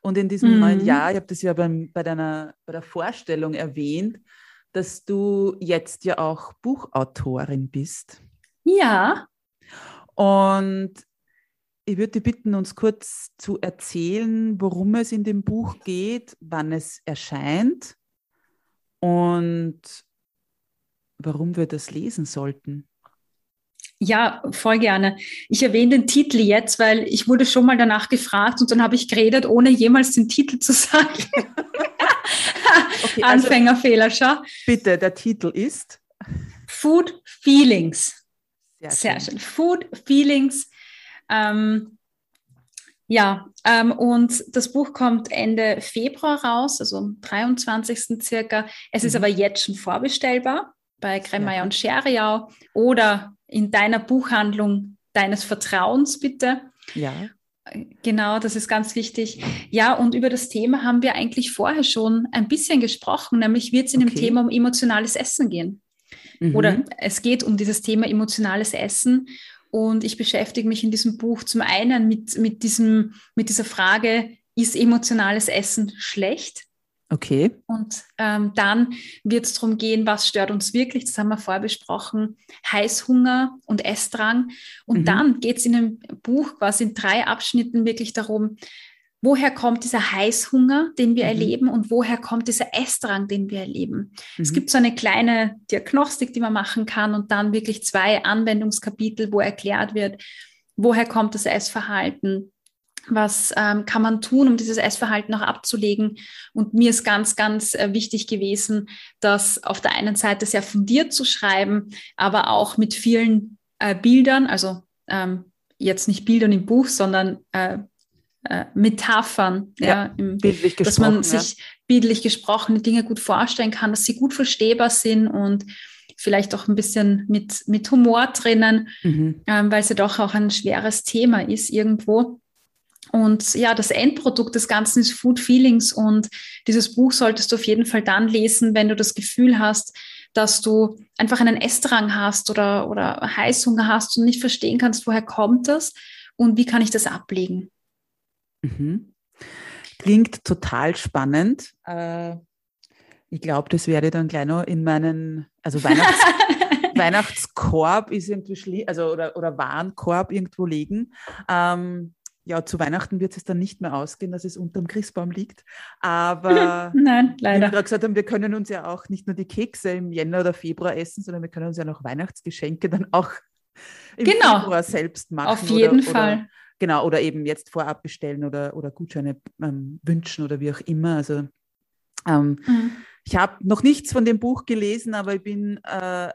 Speaker 1: und in diesem mhm. neuen Jahr, ich habe das ja beim, bei, deiner, bei der Vorstellung erwähnt, dass du jetzt ja auch Buchautorin bist.
Speaker 2: Ja.
Speaker 1: Und ich würde dich bitten, uns kurz zu erzählen, worum es in dem Buch geht, wann es erscheint und warum wir das lesen sollten.
Speaker 2: Ja, voll gerne. Ich erwähne den Titel jetzt, weil ich wurde schon mal danach gefragt und dann habe ich geredet, ohne jemals den Titel zu sagen. okay, also Anfängerfehler, schau.
Speaker 1: Bitte, der Titel ist
Speaker 2: Food Feelings. Sehr, Sehr schön. schön. Food Feelings. Ähm, Ja, ähm, und das Buch kommt Ende Februar raus, also am 23. circa. Es mhm. ist aber jetzt schon vorbestellbar bei Kremeier ja. und Scheriau oder in deiner Buchhandlung deines Vertrauens bitte.
Speaker 1: Ja.
Speaker 2: Genau, das ist ganz wichtig. Ja, und über das Thema haben wir eigentlich vorher schon ein bisschen gesprochen, nämlich wird es in okay. dem Thema um emotionales Essen gehen. Mhm. Oder es geht um dieses Thema emotionales Essen. Und ich beschäftige mich in diesem Buch zum einen mit, mit, diesem, mit dieser Frage, ist emotionales Essen schlecht?
Speaker 1: Okay.
Speaker 2: Und ähm, dann wird es darum gehen, was stört uns wirklich, das haben wir vorher besprochen, Heißhunger und Essdrang. Und mhm. dann geht es in dem Buch quasi in drei Abschnitten wirklich darum, woher kommt dieser Heißhunger, den wir mhm. erleben und woher kommt dieser Essdrang, den wir erleben. Mhm. Es gibt so eine kleine Diagnostik, die man machen kann und dann wirklich zwei Anwendungskapitel, wo erklärt wird, woher kommt das Essverhalten, was ähm, kann man tun, um dieses Essverhalten auch abzulegen. Und mir ist ganz, ganz äh, wichtig gewesen, das auf der einen Seite sehr fundiert zu schreiben, aber auch mit vielen äh, Bildern, also ähm, jetzt nicht Bildern im Buch, sondern äh, äh Metaphern, ja, ja im,
Speaker 1: bildlich
Speaker 2: dass man sich bildlich gesprochene Dinge gut vorstellen kann, dass sie gut verstehbar sind und vielleicht auch ein bisschen mit, mit Humor drinnen, mhm. ähm, weil es ja doch auch ein schweres Thema ist irgendwo. Und ja, das Endprodukt des Ganzen ist Food Feelings und dieses Buch solltest du auf jeden Fall dann lesen, wenn du das Gefühl hast, dass du einfach einen Essdrang hast oder, oder Heißhunger hast und nicht verstehen kannst, woher kommt das und wie kann ich das ablegen.
Speaker 1: Mhm. Klingt total spannend. Äh, ich glaube, das werde ich dann gleich noch in meinen, also Weihnachts Weihnachtskorb ist irgendwie, also oder, oder Warenkorb irgendwo legen. Ähm, ja, zu Weihnachten wird es dann nicht mehr ausgehen, dass es unterm Christbaum liegt. Aber
Speaker 2: Nein, leider.
Speaker 1: wie wir gesagt haben, wir können uns ja auch nicht nur die Kekse im Jänner oder Februar essen, sondern wir können uns ja noch Weihnachtsgeschenke dann auch im
Speaker 2: genau.
Speaker 1: Februar selbst machen.
Speaker 2: Auf jeden oder, Fall.
Speaker 1: Oder, genau, oder eben jetzt vorab bestellen oder, oder Gutscheine ähm, wünschen oder wie auch immer. Also ähm, mhm. ich habe noch nichts von dem Buch gelesen, aber ich bin äh,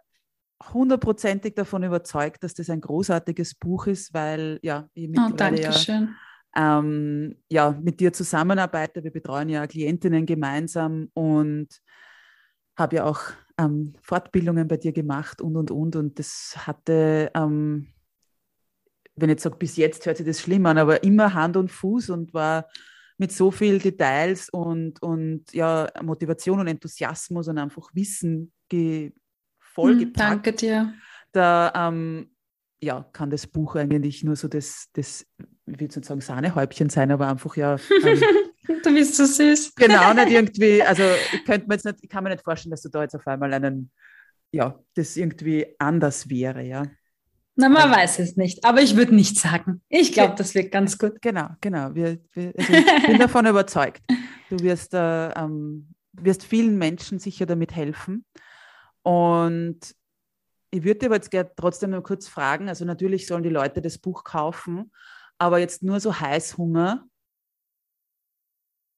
Speaker 1: hundertprozentig davon überzeugt, dass das ein großartiges Buch ist, weil ja, ich
Speaker 2: mittlerweile oh, ja,
Speaker 1: ähm, ja, mit dir zusammenarbeite. Wir betreuen ja Klientinnen gemeinsam und habe ja auch ähm, Fortbildungen bei dir gemacht und und und. Und das hatte, ähm, wenn ich jetzt sage, bis jetzt hört sich das schlimm an, aber immer Hand und Fuß und war mit so viel Details und, und ja, Motivation und Enthusiasmus und einfach Wissen ge vollgepackt.
Speaker 2: Hm, danke dir.
Speaker 1: Da ähm, ja, kann das Buch eigentlich nur so das, das ich will nicht sagen Sahnehäubchen sein, aber einfach ja.
Speaker 2: Ähm, du bist so süß.
Speaker 1: Genau, nicht irgendwie, also ich könnte mir jetzt nicht, ich kann mir nicht vorstellen, dass du da jetzt auf einmal einen, ja, das irgendwie anders wäre, ja.
Speaker 2: Na, man ja. weiß es nicht, aber ich würde nicht sagen. Ich glaube, das wird ganz gut.
Speaker 1: Genau, genau. Wir, wir, also ich bin davon überzeugt. Du wirst, äh, ähm, wirst vielen Menschen sicher damit helfen. Und ich würde aber jetzt gerne trotzdem noch kurz fragen, also natürlich sollen die Leute das Buch kaufen, aber jetzt nur so Heißhunger,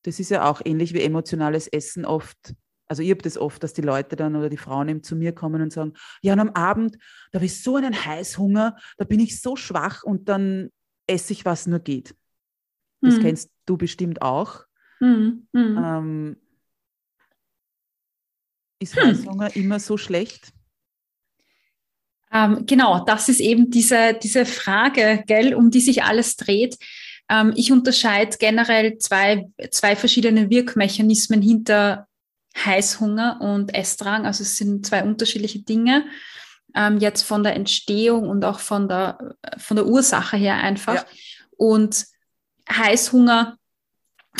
Speaker 1: das ist ja auch ähnlich wie emotionales Essen oft. Also ich habe das oft, dass die Leute dann oder die Frauen eben zu mir kommen und sagen, ja, und am Abend, da habe ich so einen Heißhunger, da bin ich so schwach und dann esse ich, was nur geht. Das hm. kennst du bestimmt auch. Hm. Hm. Ähm, ist hm. Heißhunger immer so schlecht?
Speaker 2: Ähm, genau, das ist eben diese, diese Frage, gell, um die sich alles dreht. Ähm, ich unterscheide generell zwei, zwei verschiedene Wirkmechanismen hinter Heißhunger und Essdrang. Also es sind zwei unterschiedliche Dinge. Ähm, jetzt von der Entstehung und auch von der, von der Ursache her einfach. Ja. Und Heißhunger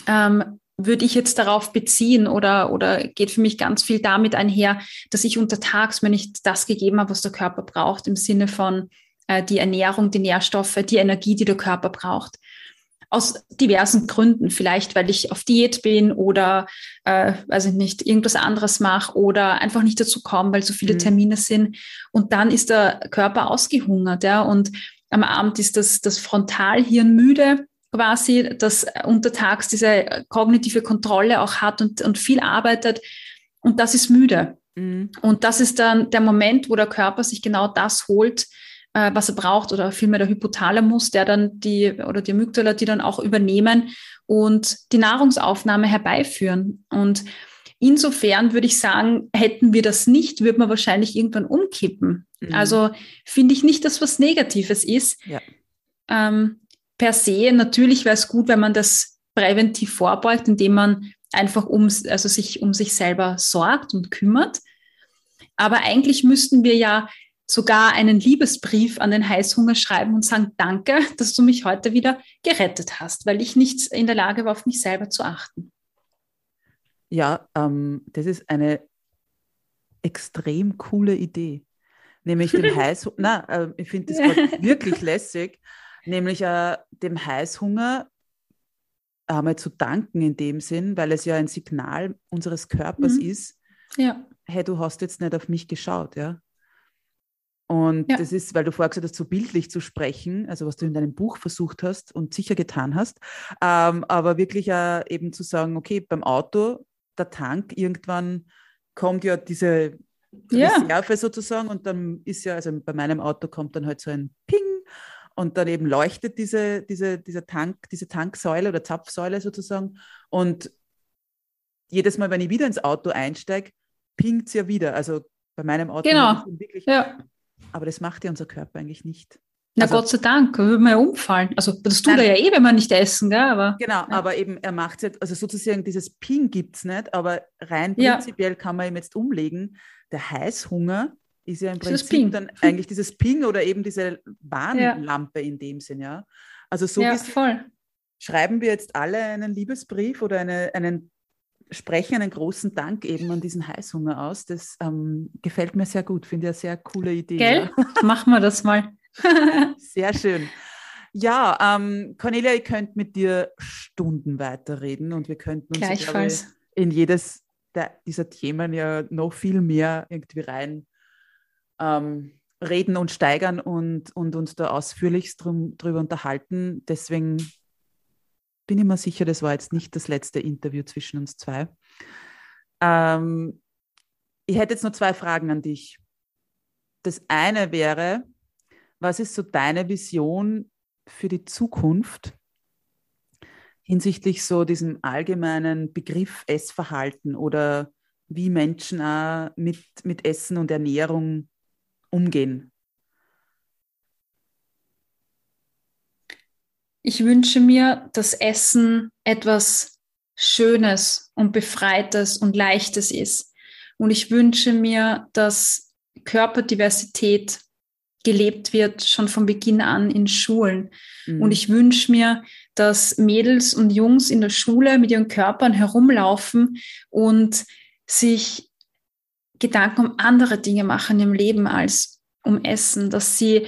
Speaker 2: ähm, würde ich jetzt darauf beziehen oder, oder geht für mich ganz viel damit einher, dass ich untertags mir nicht das gegeben habe, was der Körper braucht, im Sinne von äh, die Ernährung, die Nährstoffe, die Energie, die der Körper braucht. Aus diversen Gründen, vielleicht weil ich auf Diät bin oder, äh, weiß ich nicht, irgendwas anderes mache oder einfach nicht dazu komme, weil so viele mhm. Termine sind. Und dann ist der Körper ausgehungert, ja. Und am Abend ist das, das Frontalhirn müde quasi, das untertags diese kognitive Kontrolle auch hat und, und viel arbeitet. Und das ist müde. Mhm. Und das ist dann der Moment, wo der Körper sich genau das holt, äh, was er braucht oder vielmehr der Hypothalamus, der dann die oder die Amygdala, die dann auch übernehmen und die Nahrungsaufnahme herbeiführen. Und insofern würde ich sagen, hätten wir das nicht, würde man wahrscheinlich irgendwann umkippen. Mhm. Also finde ich nicht, dass was Negatives ist. Ja. Ähm, per se, natürlich wäre es gut, wenn man das präventiv vorbeugt, indem man einfach um, also sich um sich selber sorgt und kümmert. Aber eigentlich müssten wir ja sogar einen Liebesbrief an den Heißhunger schreiben und sagen, danke, dass du mich heute wieder gerettet hast, weil ich nicht in der Lage war, auf mich selber zu achten.
Speaker 1: Ja, ähm, das ist eine extrem coole Idee. Nämlich dem Heißhunger, na, äh, ich finde das wirklich lässig, nämlich äh, dem Heißhunger einmal zu danken in dem Sinn, weil es ja ein Signal unseres Körpers mhm. ist, ja. hey, du hast jetzt nicht auf mich geschaut, ja. Und ja. das ist, weil du vorher gesagt hast, so bildlich zu sprechen, also was du in deinem Buch versucht hast und sicher getan hast, ähm, aber wirklich äh, eben zu sagen, okay, beim Auto, der Tank, irgendwann kommt ja diese ja. Reserve sozusagen und dann ist ja, also bei meinem Auto kommt dann halt so ein Ping und dann eben leuchtet diese, diese, dieser Tank, diese Tanksäule oder Zapfsäule sozusagen und jedes Mal, wenn ich wieder ins Auto einsteige, pingt es ja wieder. Also bei meinem Auto
Speaker 2: genau. wirklich ja.
Speaker 1: Aber das macht ja unser Körper eigentlich nicht.
Speaker 2: Na also, Gott sei Dank, würde man ja umfallen. Also das tut nein, er ja eh, wenn man nicht essen, gell? Aber,
Speaker 1: genau,
Speaker 2: ja.
Speaker 1: aber eben er macht es jetzt, also sozusagen dieses Ping gibt es nicht, aber rein prinzipiell ja. kann man ihm jetzt umlegen. Der Heißhunger ist ja im Prinzip dann eigentlich dieses Ping oder eben diese Warnlampe ja. in dem Sinn, ja. Also so
Speaker 2: ja, voll.
Speaker 1: schreiben wir jetzt alle einen Liebesbrief oder eine, einen sprechen einen großen Dank eben an diesen Heißhunger aus. Das ähm, gefällt mir sehr gut, finde ich eine sehr coole Idee.
Speaker 2: Gell? Ja. Machen wir das mal.
Speaker 1: sehr schön. Ja, ähm, Cornelia, ich könnte mit dir Stunden weiterreden und wir könnten uns
Speaker 2: Gleichfalls.
Speaker 1: Glaube, in jedes dieser Themen ja noch viel mehr irgendwie rein ähm, reden und steigern und, und uns da ausführlichst drum, drüber unterhalten. Deswegen bin ich mir sicher, das war jetzt nicht das letzte Interview zwischen uns zwei. Ähm, ich hätte jetzt nur zwei Fragen an dich. Das eine wäre, was ist so deine Vision für die Zukunft hinsichtlich so diesem allgemeinen Begriff Essverhalten oder wie Menschen auch mit, mit Essen und Ernährung umgehen?
Speaker 2: Ich wünsche mir, dass Essen etwas Schönes und Befreites und Leichtes ist. Und ich wünsche mir, dass Körperdiversität gelebt wird, schon von Beginn an in Schulen. Mhm. Und ich wünsche mir, dass Mädels und Jungs in der Schule mit ihren Körpern herumlaufen und sich Gedanken um andere Dinge machen im Leben als um Essen, dass sie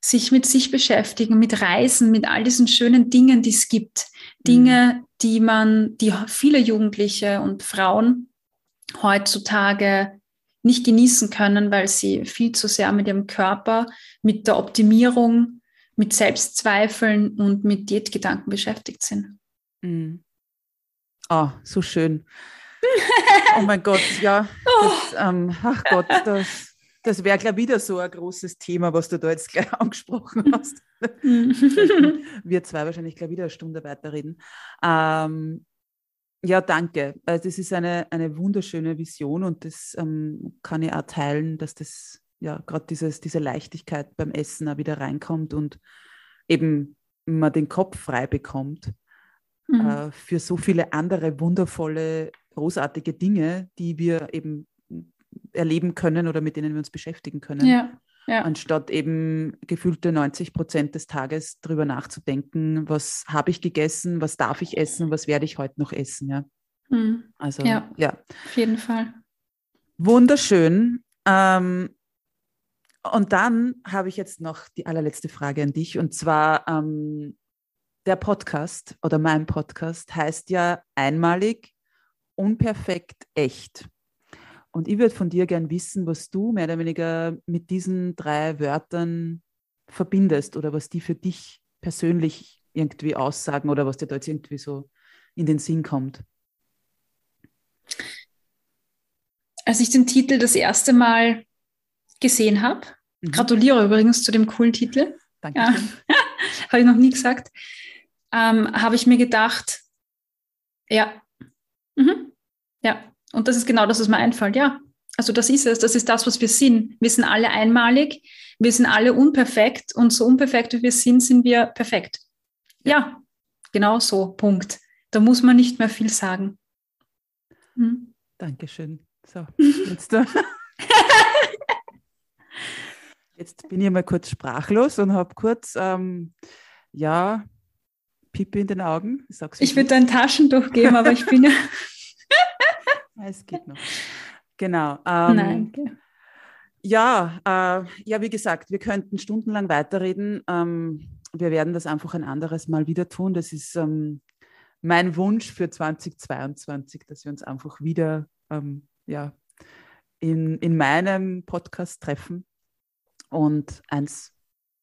Speaker 2: sich mit sich beschäftigen, mit Reisen, mit all diesen schönen Dingen, die es gibt. Dinge, mhm. die man, die viele Jugendliche und Frauen heutzutage nicht genießen können, weil sie viel zu sehr mit ihrem Körper, mit der Optimierung, mit Selbstzweifeln und mit Diätgedanken beschäftigt sind.
Speaker 1: Mhm. Oh, so schön. Oh mein Gott, ja. Das, ähm, ach Gott, das, das wäre, glaube ich, wieder so ein großes Thema, was du da jetzt gleich angesprochen hast. Wir zwei wahrscheinlich gleich wieder eine Stunde weiterreden. Ähm, ja, danke. Also das ist eine, eine wunderschöne Vision und das ähm, kann ich auch teilen, dass das ja gerade diese Leichtigkeit beim Essen auch wieder reinkommt und eben man den Kopf frei bekommt mhm. äh, für so viele andere wundervolle, großartige Dinge, die wir eben erleben können oder mit denen wir uns beschäftigen können. Ja, ja. Anstatt eben gefühlte 90 Prozent des Tages darüber nachzudenken, was habe ich gegessen, was darf ich essen, was werde ich heute noch essen. Ja.
Speaker 2: Mhm. Also, ja, ja, auf jeden Fall.
Speaker 1: Wunderschön. Ähm, und dann habe ich jetzt noch die allerletzte Frage an dich. Und zwar, ähm, der Podcast oder mein Podcast heißt ja einmalig, unperfekt, echt. Und ich würde von dir gern wissen, was du mehr oder weniger mit diesen drei Wörtern verbindest oder was die für dich persönlich irgendwie aussagen oder was dir da jetzt irgendwie so in den Sinn kommt.
Speaker 2: Als ich den Titel das erste Mal gesehen habe, Mhm. Gratuliere übrigens zu dem coolen Titel.
Speaker 1: Danke. Ja.
Speaker 2: Habe ich noch nie gesagt. Ähm, Habe ich mir gedacht, ja. Mhm. Ja. Und das ist genau das, was mir einfällt. Ja. Also das ist es. Das ist das, was wir sind. Wir sind alle einmalig. Wir sind alle unperfekt. Und so unperfekt wie wir sind, sind wir perfekt. Ja. Genau so. Punkt. Da muss man nicht mehr viel sagen.
Speaker 1: Mhm. Dankeschön. So, jetzt, jetzt bin ich mal kurz sprachlos und habe kurz, ähm, ja, Pipi in den Augen.
Speaker 2: ich würde ein Taschentuch geben, aber ich bin ja.
Speaker 1: es geht noch. Genau. Ähm, Nein. Okay. Ja, äh, ja, wie gesagt, wir könnten stundenlang weiterreden. Ähm, wir werden das einfach ein anderes Mal wieder tun. Das ist ähm, mein Wunsch für 2022, dass wir uns einfach wieder ähm, ja, in, in meinem Podcast treffen und eins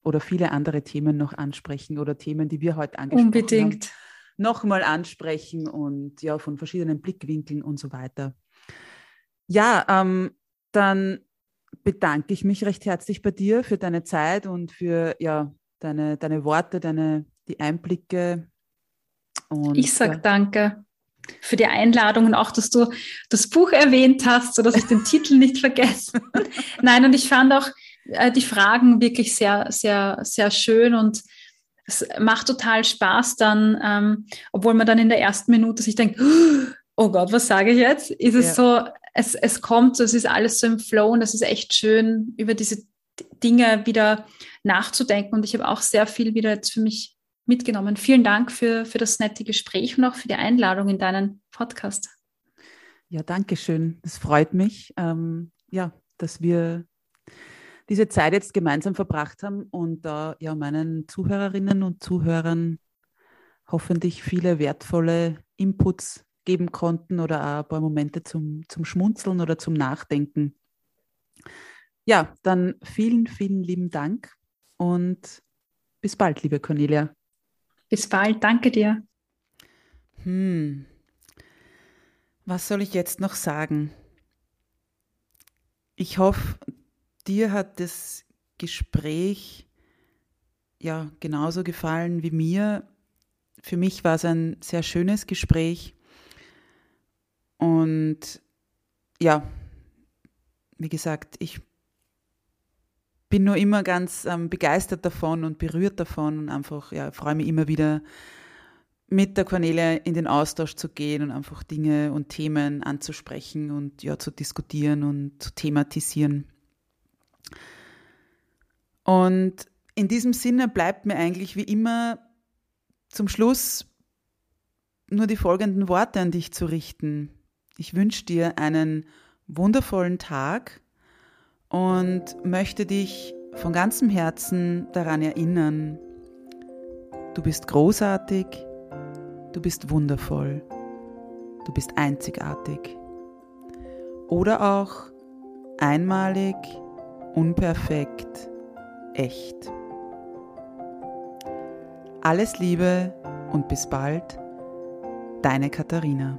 Speaker 1: oder viele andere Themen noch ansprechen oder Themen, die wir heute angesprochen
Speaker 2: Unbedingt.
Speaker 1: haben, nochmal ansprechen und ja, von verschiedenen Blickwinkeln und so weiter. Ja, ähm, dann bedanke ich mich recht herzlich bei dir für deine Zeit und für ja, deine, deine Worte, deine, die Einblicke.
Speaker 2: Und, ich sage ja. danke für die Einladung und auch, dass du das Buch erwähnt hast, sodass ich den Titel nicht vergesse. Nein, und ich fand auch äh, die Fragen wirklich sehr, sehr, sehr schön und es macht total Spaß dann, ähm, obwohl man dann in der ersten Minute sich denkt, oh Gott, was sage ich jetzt? Ist es ja. so, es, es kommt es ist alles so im Flow und es ist echt schön, über diese Dinge wieder nachzudenken. Und ich habe auch sehr viel wieder jetzt für mich mitgenommen. Vielen Dank für, für das nette Gespräch und auch für die Einladung in deinen Podcast.
Speaker 1: Ja, danke schön. Es freut mich, ähm, ja, dass wir diese Zeit jetzt gemeinsam verbracht haben und da äh, ja meinen Zuhörerinnen und Zuhörern hoffentlich viele wertvolle Inputs geben konnten oder auch ein paar Momente zum, zum Schmunzeln oder zum Nachdenken. Ja, dann vielen, vielen lieben Dank und bis bald, liebe Cornelia.
Speaker 2: Bis bald, danke dir.
Speaker 1: Hm. Was soll ich jetzt noch sagen? Ich hoffe, dir hat das Gespräch ja genauso gefallen wie mir. Für mich war es ein sehr schönes Gespräch. Und ja, wie gesagt, ich bin nur immer ganz ähm, begeistert davon und berührt davon und einfach, ja, freue mich immer wieder mit der Cornelia in den Austausch zu gehen und einfach Dinge und Themen anzusprechen und ja, zu diskutieren und zu thematisieren. Und in diesem Sinne bleibt mir eigentlich wie immer zum Schluss nur die folgenden Worte an dich zu richten. Ich wünsche dir einen wundervollen Tag und möchte dich von ganzem Herzen daran erinnern, du bist großartig, du bist wundervoll, du bist einzigartig oder auch einmalig, unperfekt, echt. Alles Liebe und bis bald, deine Katharina.